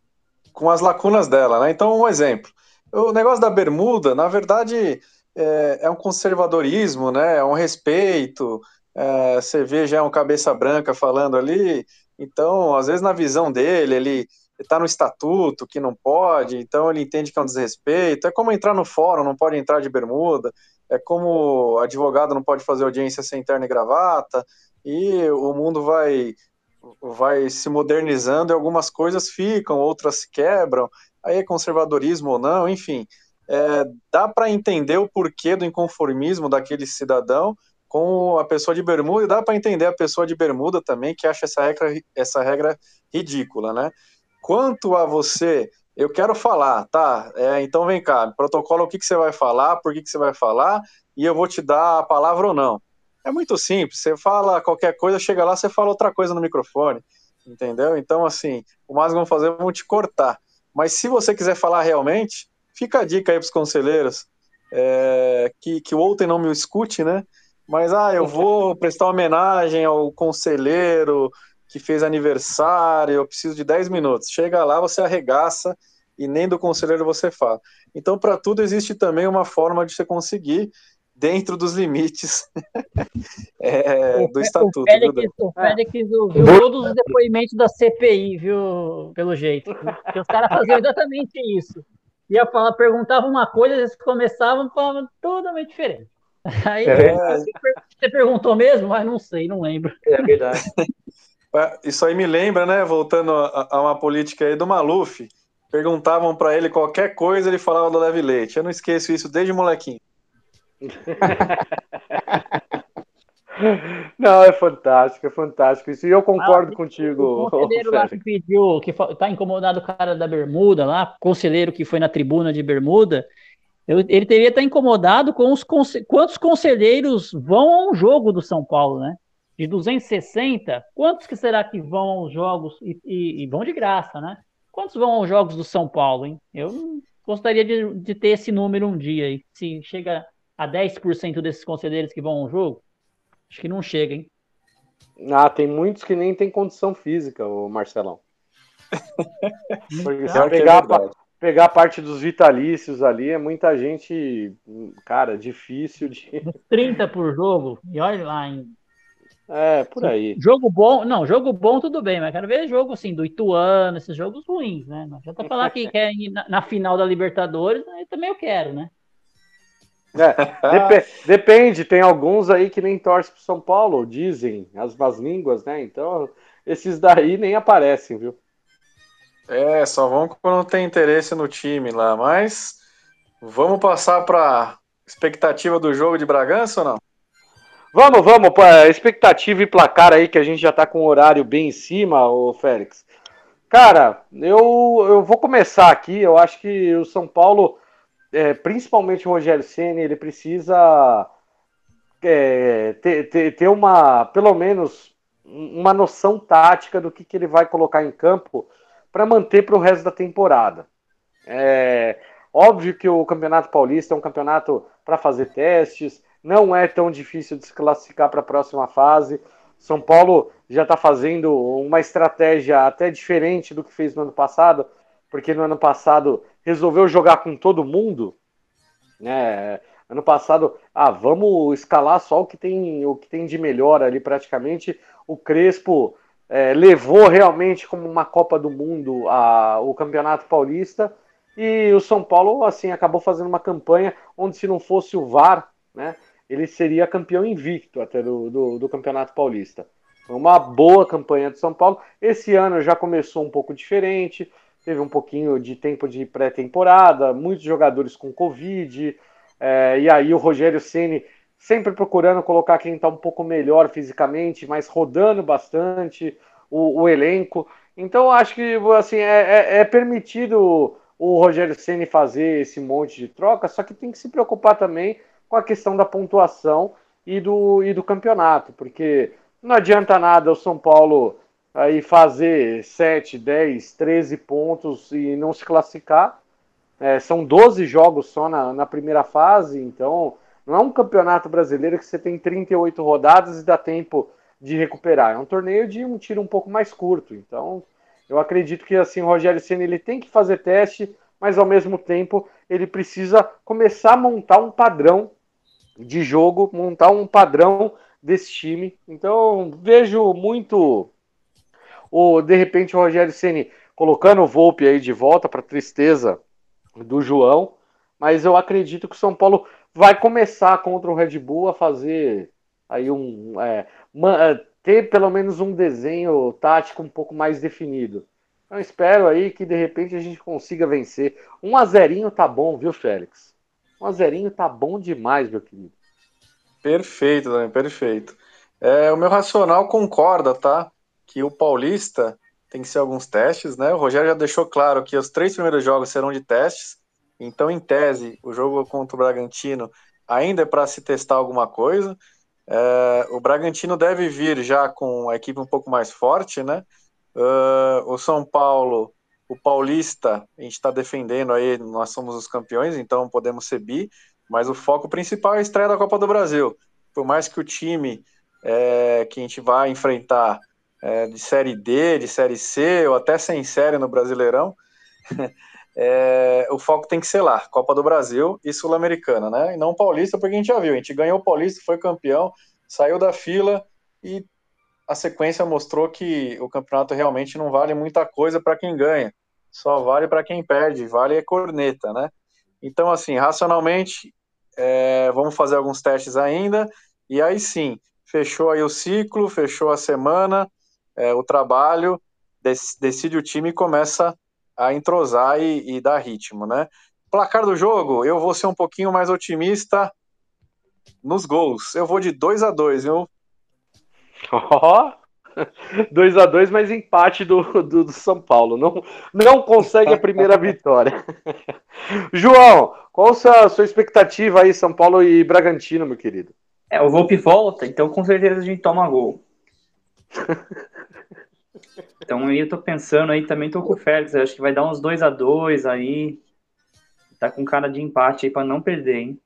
com as lacunas dela. Né? Então, um exemplo. O negócio da bermuda, na verdade, é, é um conservadorismo, né? é um respeito. É, você vê já um cabeça branca falando ali. Então, às vezes, na visão dele, ele está no estatuto que não pode, então ele entende que é um desrespeito. É como entrar no fórum, não pode entrar de bermuda. é como advogado não pode fazer audiência sem terno e gravata, e o mundo vai vai se modernizando e algumas coisas ficam, outras se quebram, aí é conservadorismo ou não, enfim. É, dá para entender o porquê do inconformismo daquele cidadão com a pessoa de bermuda, e dá para entender a pessoa de bermuda também, que acha essa regra, essa regra ridícula, né? Quanto a você, eu quero falar, tá? É, então vem cá, protocolo o que, que você vai falar, por que, que você vai falar, e eu vou te dar a palavra ou não. É muito simples, você fala qualquer coisa, chega lá, você fala outra coisa no microfone, entendeu? Então, assim, o mais vão fazer, vão te cortar. Mas se você quiser falar realmente, fica a dica aí para os conselheiros, é, que, que o outro não me escute, né? Mas, ah, eu vou prestar homenagem ao conselheiro que fez aniversário, eu preciso de 10 minutos. Chega lá, você arregaça e nem do conselheiro você fala. Então, para tudo existe também uma forma de você conseguir dentro dos limites é, do estatuto. O Félix, o Félix ouviu todos os depoimentos da CPI, viu? Pelo jeito. Porque os caras faziam exatamente isso. Ia falar, perguntavam uma coisa, eles começavam falando totalmente diferente. Aí é. você perguntou mesmo, mas não sei, não lembro. É verdade. É, isso aí me lembra, né? Voltando a, a uma política aí do Maluf. Perguntavam para ele qualquer coisa, ele falava do leve leite. Eu não esqueço isso desde molequinho. Não, é fantástico, é fantástico. Isso, e eu concordo ah, contigo. O conselheiro lá que pediu, que tá incomodado o cara da bermuda lá, conselheiro que foi na tribuna de bermuda, ele teria estar tá incomodado com os quantos conselheiros vão a um jogo do São Paulo, né? De 260, quantos que será que vão aos jogos e, e, e vão de graça, né? Quantos vão aos jogos do São Paulo, hein? Eu gostaria de, de ter esse número um dia aí. Se chega a 10% desses conselheiros que vão ao jogo, acho que não chega, hein? Ah, tem muitos que nem tem condição física, o Marcelão. Porque se é pegar, é pegar a parte dos vitalícios ali, é muita gente, cara, difícil de. 30 por jogo, e olha lá, hein? É, por aí. Jogo bom, não, jogo bom tudo bem, mas quero ver jogo assim, do Ituano, esses jogos ruins, né? Não adianta falar que quer ir na, na final da Libertadores, aí também eu quero, né? É, dep depende, tem alguns aí que nem torcem pro São Paulo, dizem as más línguas, né? Então, esses daí nem aparecem, viu? É, só vão quando tem interesse no time lá, mas vamos passar para expectativa do jogo de Bragança ou não? Vamos, vamos, expectativa e placar aí que a gente já tá com o horário bem em cima, o Félix. Cara, eu, eu vou começar aqui, eu acho que o São Paulo é, principalmente o Rogério Ceni, ele precisa é, ter, ter, ter, uma, pelo menos, uma noção tática do que, que ele vai colocar em campo para manter para o resto da temporada. É óbvio que o Campeonato Paulista é um campeonato para fazer testes, não é tão difícil de se classificar para a próxima fase. São Paulo já está fazendo uma estratégia até diferente do que fez no ano passado, porque no ano passado resolveu jogar com todo mundo, né? Ano passado, ah, vamos escalar só o que tem, o que tem de melhor ali praticamente. O Crespo é, levou realmente como uma Copa do Mundo a, o Campeonato Paulista e o São Paulo assim acabou fazendo uma campanha onde se não fosse o VAR, né, ele seria campeão invicto até do, do, do Campeonato Paulista. Uma boa campanha do São Paulo. Esse ano já começou um pouco diferente teve um pouquinho de tempo de pré-temporada, muitos jogadores com Covid, é, e aí o Rogério Ceni sempre procurando colocar quem está um pouco melhor fisicamente, mas rodando bastante o, o elenco. Então acho que assim é, é, é permitido o Rogério Ceni fazer esse monte de troca, só que tem que se preocupar também com a questão da pontuação e do, e do campeonato, porque não adianta nada o São Paulo aí fazer 7, 10, 13 pontos e não se classificar. É, são 12 jogos só na, na primeira fase, então não é um campeonato brasileiro que você tem 38 rodadas e dá tempo de recuperar. É um torneio de um tiro um pouco mais curto. Então, eu acredito que assim o Rogério Senna ele tem que fazer teste, mas ao mesmo tempo ele precisa começar a montar um padrão de jogo, montar um padrão desse time. Então, vejo muito ou de repente o Rogério Ceni colocando o Volpe aí de volta para tristeza do João, mas eu acredito que o São Paulo vai começar contra o Red Bull a fazer aí um é, uma, ter pelo menos um desenho tático um pouco mais definido. Então espero aí que de repente a gente consiga vencer. Um a zerinho tá bom, viu, Félix? Um a zerinho tá bom demais, meu querido. Perfeito, Dani, perfeito. É, o meu racional concorda, tá? Que o Paulista tem que ser alguns testes, né? O Rogério já deixou claro que os três primeiros jogos serão de testes. Então, em tese, o jogo contra o Bragantino ainda é para se testar alguma coisa. É, o Bragantino deve vir já com a equipe um pouco mais forte, né? Uh, o São Paulo, o Paulista, a gente está defendendo aí, nós somos os campeões, então podemos ser bi, mas o foco principal é a estreia da Copa do Brasil. Por mais que o time é, que a gente vai enfrentar é, de Série D, de Série C, ou até sem série no Brasileirão, é, o foco tem que ser lá, Copa do Brasil e Sul-Americana, né? E não Paulista, porque a gente já viu, a gente ganhou o Paulista, foi campeão, saiu da fila e a sequência mostrou que o campeonato realmente não vale muita coisa para quem ganha, só vale para quem perde, vale a corneta, né? Então, assim, racionalmente, é, vamos fazer alguns testes ainda, e aí sim, fechou aí o ciclo, fechou a semana, é, o trabalho, decide o time e começa a entrosar e, e dar ritmo, né? Placar do jogo, eu vou ser um pouquinho mais otimista nos gols. Eu vou de 2 a 2 viu? Ó, 2 a 2 mas empate do, do, do, São Paulo. Não, não consegue a primeira vitória. João, qual a sua, sua expectativa aí, São Paulo e Bragantino, meu querido? É, o Volpe volta, então com certeza a gente toma gol. Então aí eu tô pensando aí, também tô com o Félix, acho que vai dar uns 2 a 2 aí. Tá com cara de empate aí pra não perder, hein?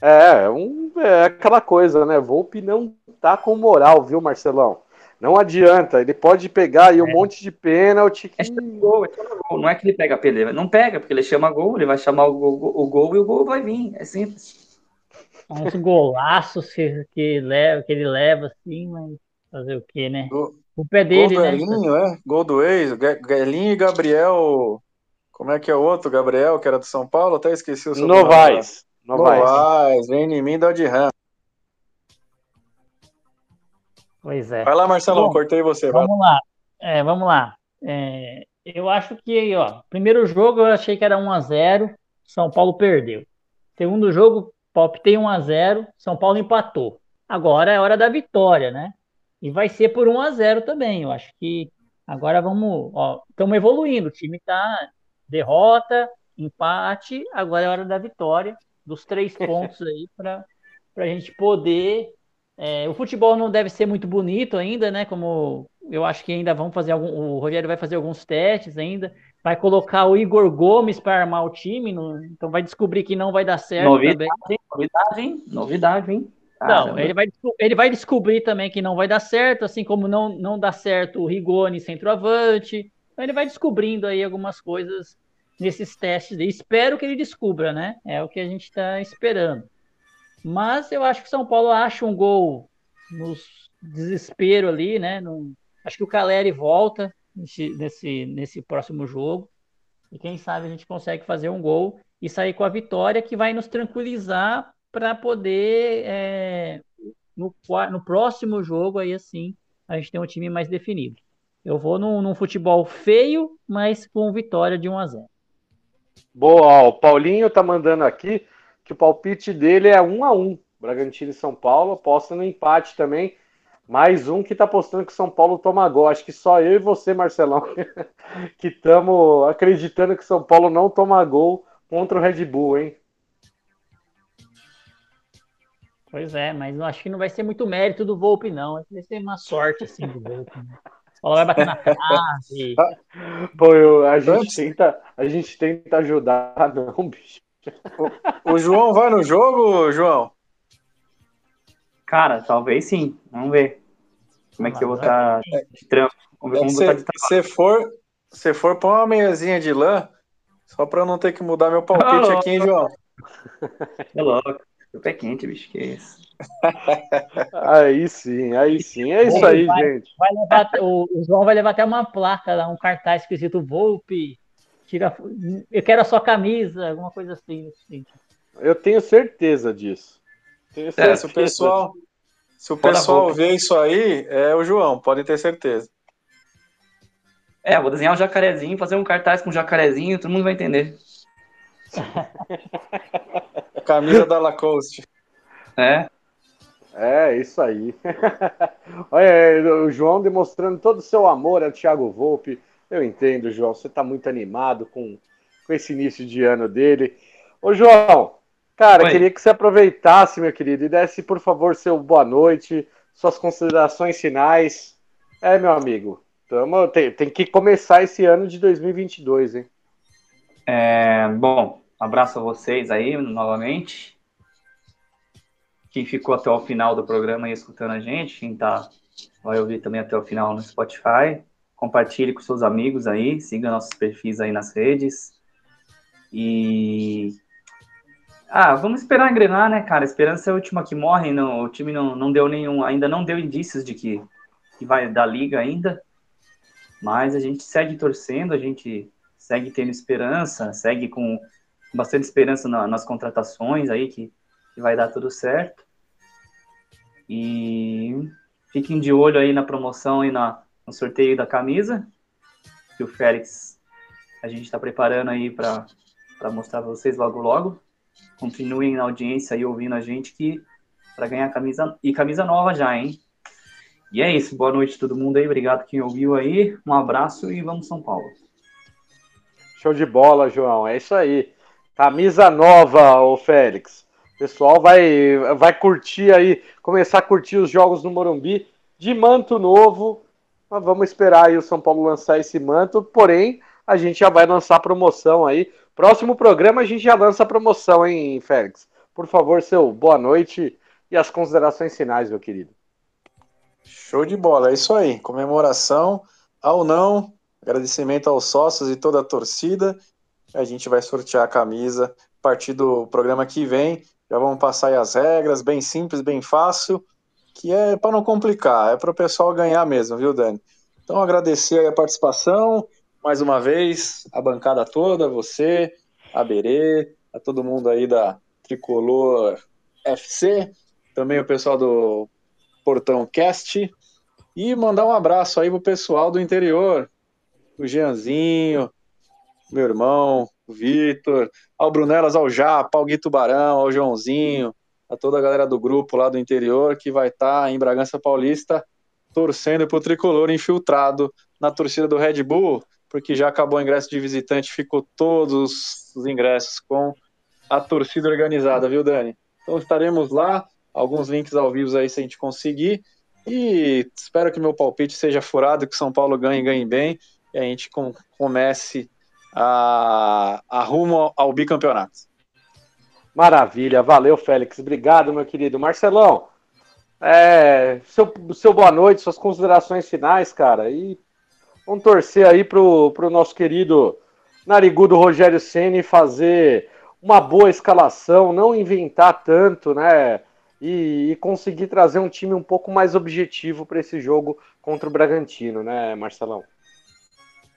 É, um, é aquela coisa, né? Volpe não tá com moral, viu, Marcelão? Não adianta, ele pode pegar aí um é. monte de pênalti. Que... É gol, é gol. Não é que ele pega a pelea, não pega, porque ele chama gol, ele vai chamar o gol, o gol e o gol vai vir. É simples. Uns golaços que, que, leva, que ele leva, assim, mas fazer o quê, né? o pé dele, gol né? Elinho, é? Gol do ex, Elinho e Gabriel. Como é que é o outro? Gabriel, que era do São Paulo, até esqueci o seu Novaes. Novaes. Novaes, vem em mim, dó de RAM. Pois é. Vai lá, Marcelão, Bom, cortei você. Vamos vai. lá. É, vamos lá. É, eu acho que, ó, primeiro jogo eu achei que era 1x0, São Paulo perdeu. Segundo jogo, tem 1x0, São Paulo empatou. Agora é hora da vitória, né? E vai ser por 1x0 também. Eu acho que agora vamos, estamos evoluindo. O time tá derrota, empate, agora é hora da vitória, dos três pontos aí para a gente poder é, o futebol não deve ser muito bonito ainda, né? Como eu acho que ainda vão fazer algum. O Rogério vai fazer alguns testes ainda. Vai colocar o Igor Gomes para armar o time. Então vai descobrir que não vai dar certo novidade, também. Novidade, hein? Novidade, hein? Não, ele vai, ele vai descobrir também que não vai dar certo, assim como não, não dá certo o Rigoni centroavante. Então ele vai descobrindo aí algumas coisas nesses testes. Espero que ele descubra, né? É o que a gente está esperando. Mas eu acho que o São Paulo acha um gol no desespero ali, né? No, acho que o Caleri volta nesse, nesse, nesse próximo jogo. E quem sabe a gente consegue fazer um gol e sair com a vitória que vai nos tranquilizar para poder é, no, no próximo jogo aí assim a gente tem um time mais definido. Eu vou num, num futebol feio, mas com vitória de 1 a 0. Boa, o Paulinho tá mandando aqui que o palpite dele é um a um. Bragantino e São Paulo, aposta no empate também. Mais um que tá apostando que São Paulo toma gol. Acho que só eu e você, Marcelão, que estamos acreditando que São Paulo não toma gol contra o Red Bull, hein? Pois é, mas eu acho que não vai ser muito mérito do Volpe, não. Vai ser uma sorte, assim, do Volpe. Né? Ela vai bater na trave. Pô, eu, a, gente tenta, a gente tenta ajudar, não, bicho. O, o, João vai no jogo, João? Cara, talvez sim. Vamos ver. Como é que eu vou estar tá de trampo. Vamos ver como se, de Se for, se for pôr uma meiazinha de lã, só pra eu não ter que mudar meu palpite aqui, hein, João? É louco. O pé quente, bicho, que é isso. aí sim, aí sim. É isso aí, vai, gente. Vai levar, o, o, João vai levar até uma placa lá, um cartaz escrito Volpe tira, eu quero a sua camisa, alguma coisa assim. assim. Eu tenho certeza disso. Tenho certeza. É, se o pessoal, se o pessoal ver isso aí, é o João, podem ter certeza. É, vou desenhar um jacarezinho, fazer um cartaz com um jacarezinho, todo mundo vai entender. Camisa da Lacoste. É. É, isso aí. Olha, o João demonstrando todo o seu amor ao Thiago Volpe. Eu entendo, João, você está muito animado com, com esse início de ano dele. Ô, João, cara, Oi. queria que você aproveitasse, meu querido, e desse, por favor, seu boa noite, suas considerações finais. É, meu amigo, tamo, tem, tem que começar esse ano de 2022, hein? É, bom, um abraço a vocês aí novamente. Quem ficou até o final do programa aí escutando a gente, quem tá, vai ouvir também até o final no Spotify. Compartilhe com seus amigos aí, siga nossos perfis aí nas redes. E. Ah, vamos esperar engrenar, né, cara? esperança é a última que morre. Não, o time não, não deu nenhum. Ainda não deu indícios de que, que vai dar liga ainda. Mas a gente segue torcendo, a gente segue tendo esperança, segue com bastante esperança na, nas contratações aí, que, que vai dar tudo certo. E fiquem de olho aí na promoção e na, no sorteio da camisa, que o Félix a gente está preparando aí para mostrar para vocês logo logo. Continuem na audiência aí ouvindo a gente que para ganhar camisa e camisa nova já, hein? E é isso, boa noite todo mundo aí, obrigado quem ouviu aí, um abraço e vamos São Paulo. Show de bola, João. É isso aí. Camisa nova, o Félix. O pessoal vai, vai curtir aí, começar a curtir os jogos no Morumbi de manto novo. Mas vamos esperar aí o São Paulo lançar esse manto. Porém, a gente já vai lançar a promoção aí. Próximo programa a gente já lança a promoção, hein, Félix? Por favor, seu boa noite e as considerações finais, meu querido. Show de bola, é isso aí. Comemoração ao não Agradecimento aos sócios e toda a torcida. A gente vai sortear a camisa a partir do programa que vem. Já vamos passar aí as regras, bem simples, bem fácil, que é para não complicar, é para o pessoal ganhar mesmo, viu, Dani? Então, agradecer a participação, mais uma vez, a bancada toda, você, a Berê, a todo mundo aí da Tricolor FC, também o pessoal do Portão Cast, e mandar um abraço aí pro pessoal do interior, o Jeanzinho, meu irmão, o Vitor, ao Brunelas, ao Japa, ao Gui Tubarão, ao Joãozinho, a toda a galera do grupo lá do interior que vai estar tá em Bragança Paulista torcendo pro tricolor infiltrado na torcida do Red Bull, porque já acabou o ingresso de visitante, ficou todos os ingressos com a torcida organizada, viu, Dani? Então estaremos lá, alguns links ao vivo aí se a gente conseguir. E espero que meu palpite seja furado, que São Paulo ganhe ganhe bem e a gente com, comece a, rumo ao bicampeonato. Maravilha, valeu, Félix. Obrigado, meu querido. Marcelão, é, seu, seu boa noite, suas considerações finais, cara. E vamos torcer aí pro, pro nosso querido narigudo Rogério Ceni fazer uma boa escalação, não inventar tanto, né? E, e, conseguir trazer um time um pouco mais objetivo para esse jogo contra o Bragantino, né, Marcelão?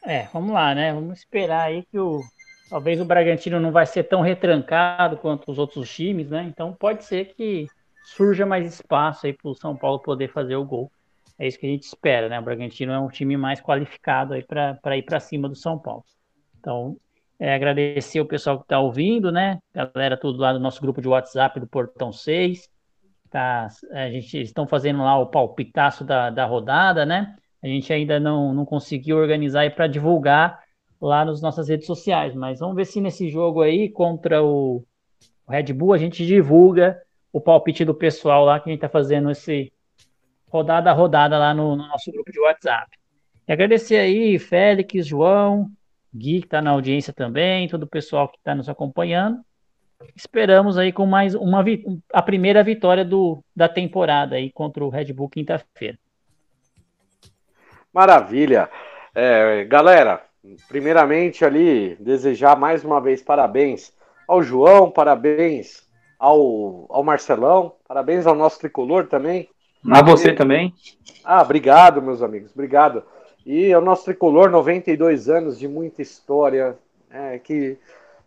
É, vamos lá, né? Vamos esperar aí que o talvez o Bragantino não vai ser tão retrancado quanto os outros times, né? Então pode ser que surja mais espaço aí para o São Paulo poder fazer o gol. É isso que a gente espera, né? O Bragantino é um time mais qualificado aí para ir para cima do São Paulo. Então, é, agradecer o pessoal que está ouvindo, né? Galera, tudo lá no nosso grupo de WhatsApp do Portão 6. Tá, a gente estão fazendo lá o palpitaço da, da rodada, né? A gente ainda não, não conseguiu organizar para divulgar lá nas nossas redes sociais, mas vamos ver se nesse jogo aí contra o, Red Bull a gente divulga o palpite do pessoal lá que a gente está fazendo esse rodada a rodada lá no, no, nosso grupo de WhatsApp. E agradecer aí, Félix, João, Gui, que está na audiência também, todo o pessoal que está nos acompanhando. Esperamos aí com mais uma a primeira vitória do, da temporada aí contra o Red Bull quinta-feira. Maravilha. É, galera, primeiramente ali, desejar mais uma vez parabéns ao João, parabéns ao, ao Marcelão, parabéns ao nosso tricolor também. A você e... também. Ah, obrigado, meus amigos, obrigado. E ao nosso tricolor, 92 anos de muita história, É, que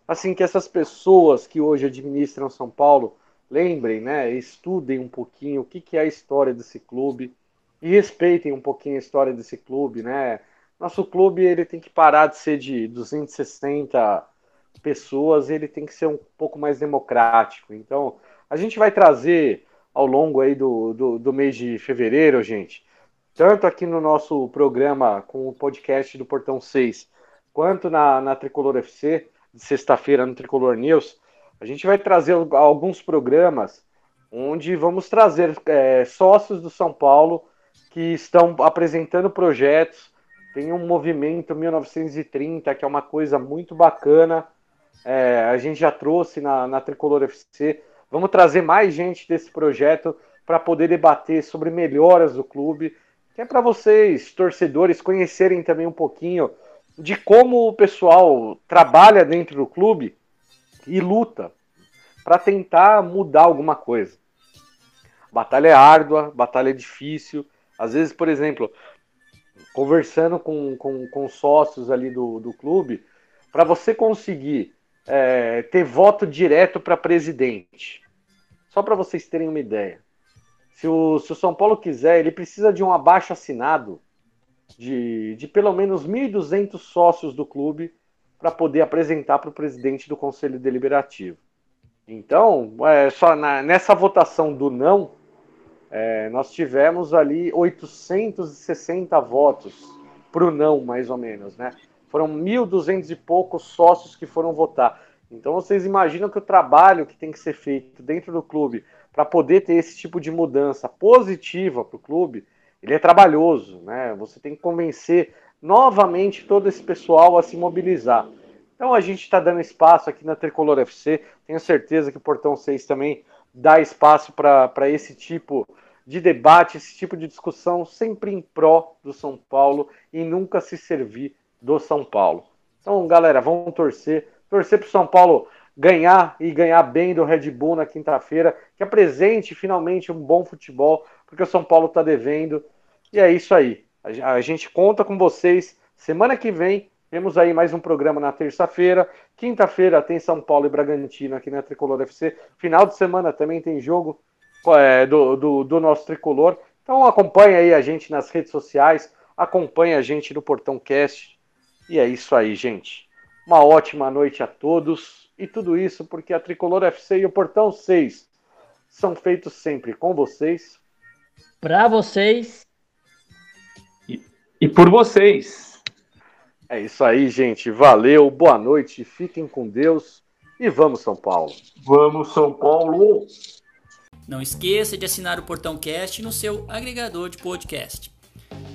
assim que essas pessoas que hoje administram São Paulo lembrem, né, estudem um pouquinho o que, que é a história desse clube e respeitem um pouquinho a história desse clube, né? Nosso clube ele tem que parar de ser de 260 pessoas, ele tem que ser um pouco mais democrático. Então, a gente vai trazer ao longo aí do, do, do mês de fevereiro, gente, tanto aqui no nosso programa com o podcast do Portão 6, quanto na, na Tricolor FC, de sexta-feira no Tricolor News, a gente vai trazer alguns programas onde vamos trazer é, sócios do São Paulo que estão apresentando projetos. Tem um movimento 1930 que é uma coisa muito bacana. É, a gente já trouxe na, na Tricolor FC. Vamos trazer mais gente desse projeto para poder debater sobre melhoras do clube, que é para vocês, torcedores, conhecerem também um pouquinho de como o pessoal trabalha dentro do clube e luta para tentar mudar alguma coisa. Batalha é árdua, batalha é difícil. Às vezes, por exemplo, conversando com, com, com sócios ali do, do clube, para você conseguir é, ter voto direto para presidente, só para vocês terem uma ideia. Se o, se o São Paulo quiser, ele precisa de um abaixo assinado de, de pelo menos 1.200 sócios do clube para poder apresentar para o presidente do Conselho Deliberativo. Então, é, só na, nessa votação do não, é, nós tivemos ali 860 votos para o não, mais ou menos, né? Foram 1.200 e poucos sócios que foram votar. Então vocês imaginam que o trabalho que tem que ser feito dentro do clube para poder ter esse tipo de mudança positiva para o clube ele é trabalhoso, né? Você tem que convencer novamente todo esse pessoal a se mobilizar. Então a gente está dando espaço aqui na Tricolor FC. Tenho certeza que o Portão 6 também dá espaço para esse tipo de debate, esse tipo de discussão, sempre em pró do São Paulo e nunca se servir do São Paulo. Então, galera, vamos torcer. Torcer para o São Paulo ganhar e ganhar bem do Red Bull na quinta-feira, que apresente finalmente um bom futebol, porque o São Paulo está devendo. E é isso aí. A gente conta com vocês. Semana que vem temos aí mais um programa na terça-feira. Quinta-feira tem São Paulo e Bragantino aqui na Tricolor FC. Final de semana também tem jogo é, do, do, do, nosso Tricolor. Então acompanhe aí a gente nas redes sociais. Acompanhe a gente no Portão Cast. E é isso aí, gente. Uma ótima noite a todos. E tudo isso porque a Tricolor FC e o Portão 6 são feitos sempre com vocês. Para vocês e por vocês. É isso aí, gente. Valeu, boa noite, fiquem com Deus e vamos, São Paulo. Vamos, São Paulo! Não esqueça de assinar o Portão Cast no seu agregador de podcast.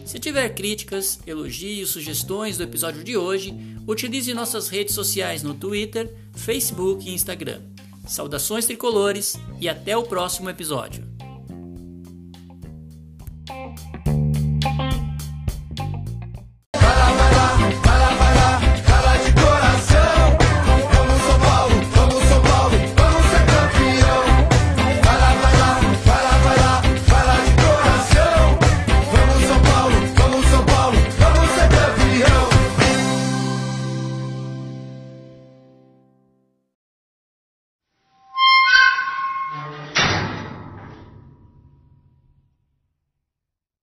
Se tiver críticas, elogios, sugestões do episódio de hoje, utilize nossas redes sociais no Twitter, Facebook e Instagram. Saudações tricolores e até o próximo episódio.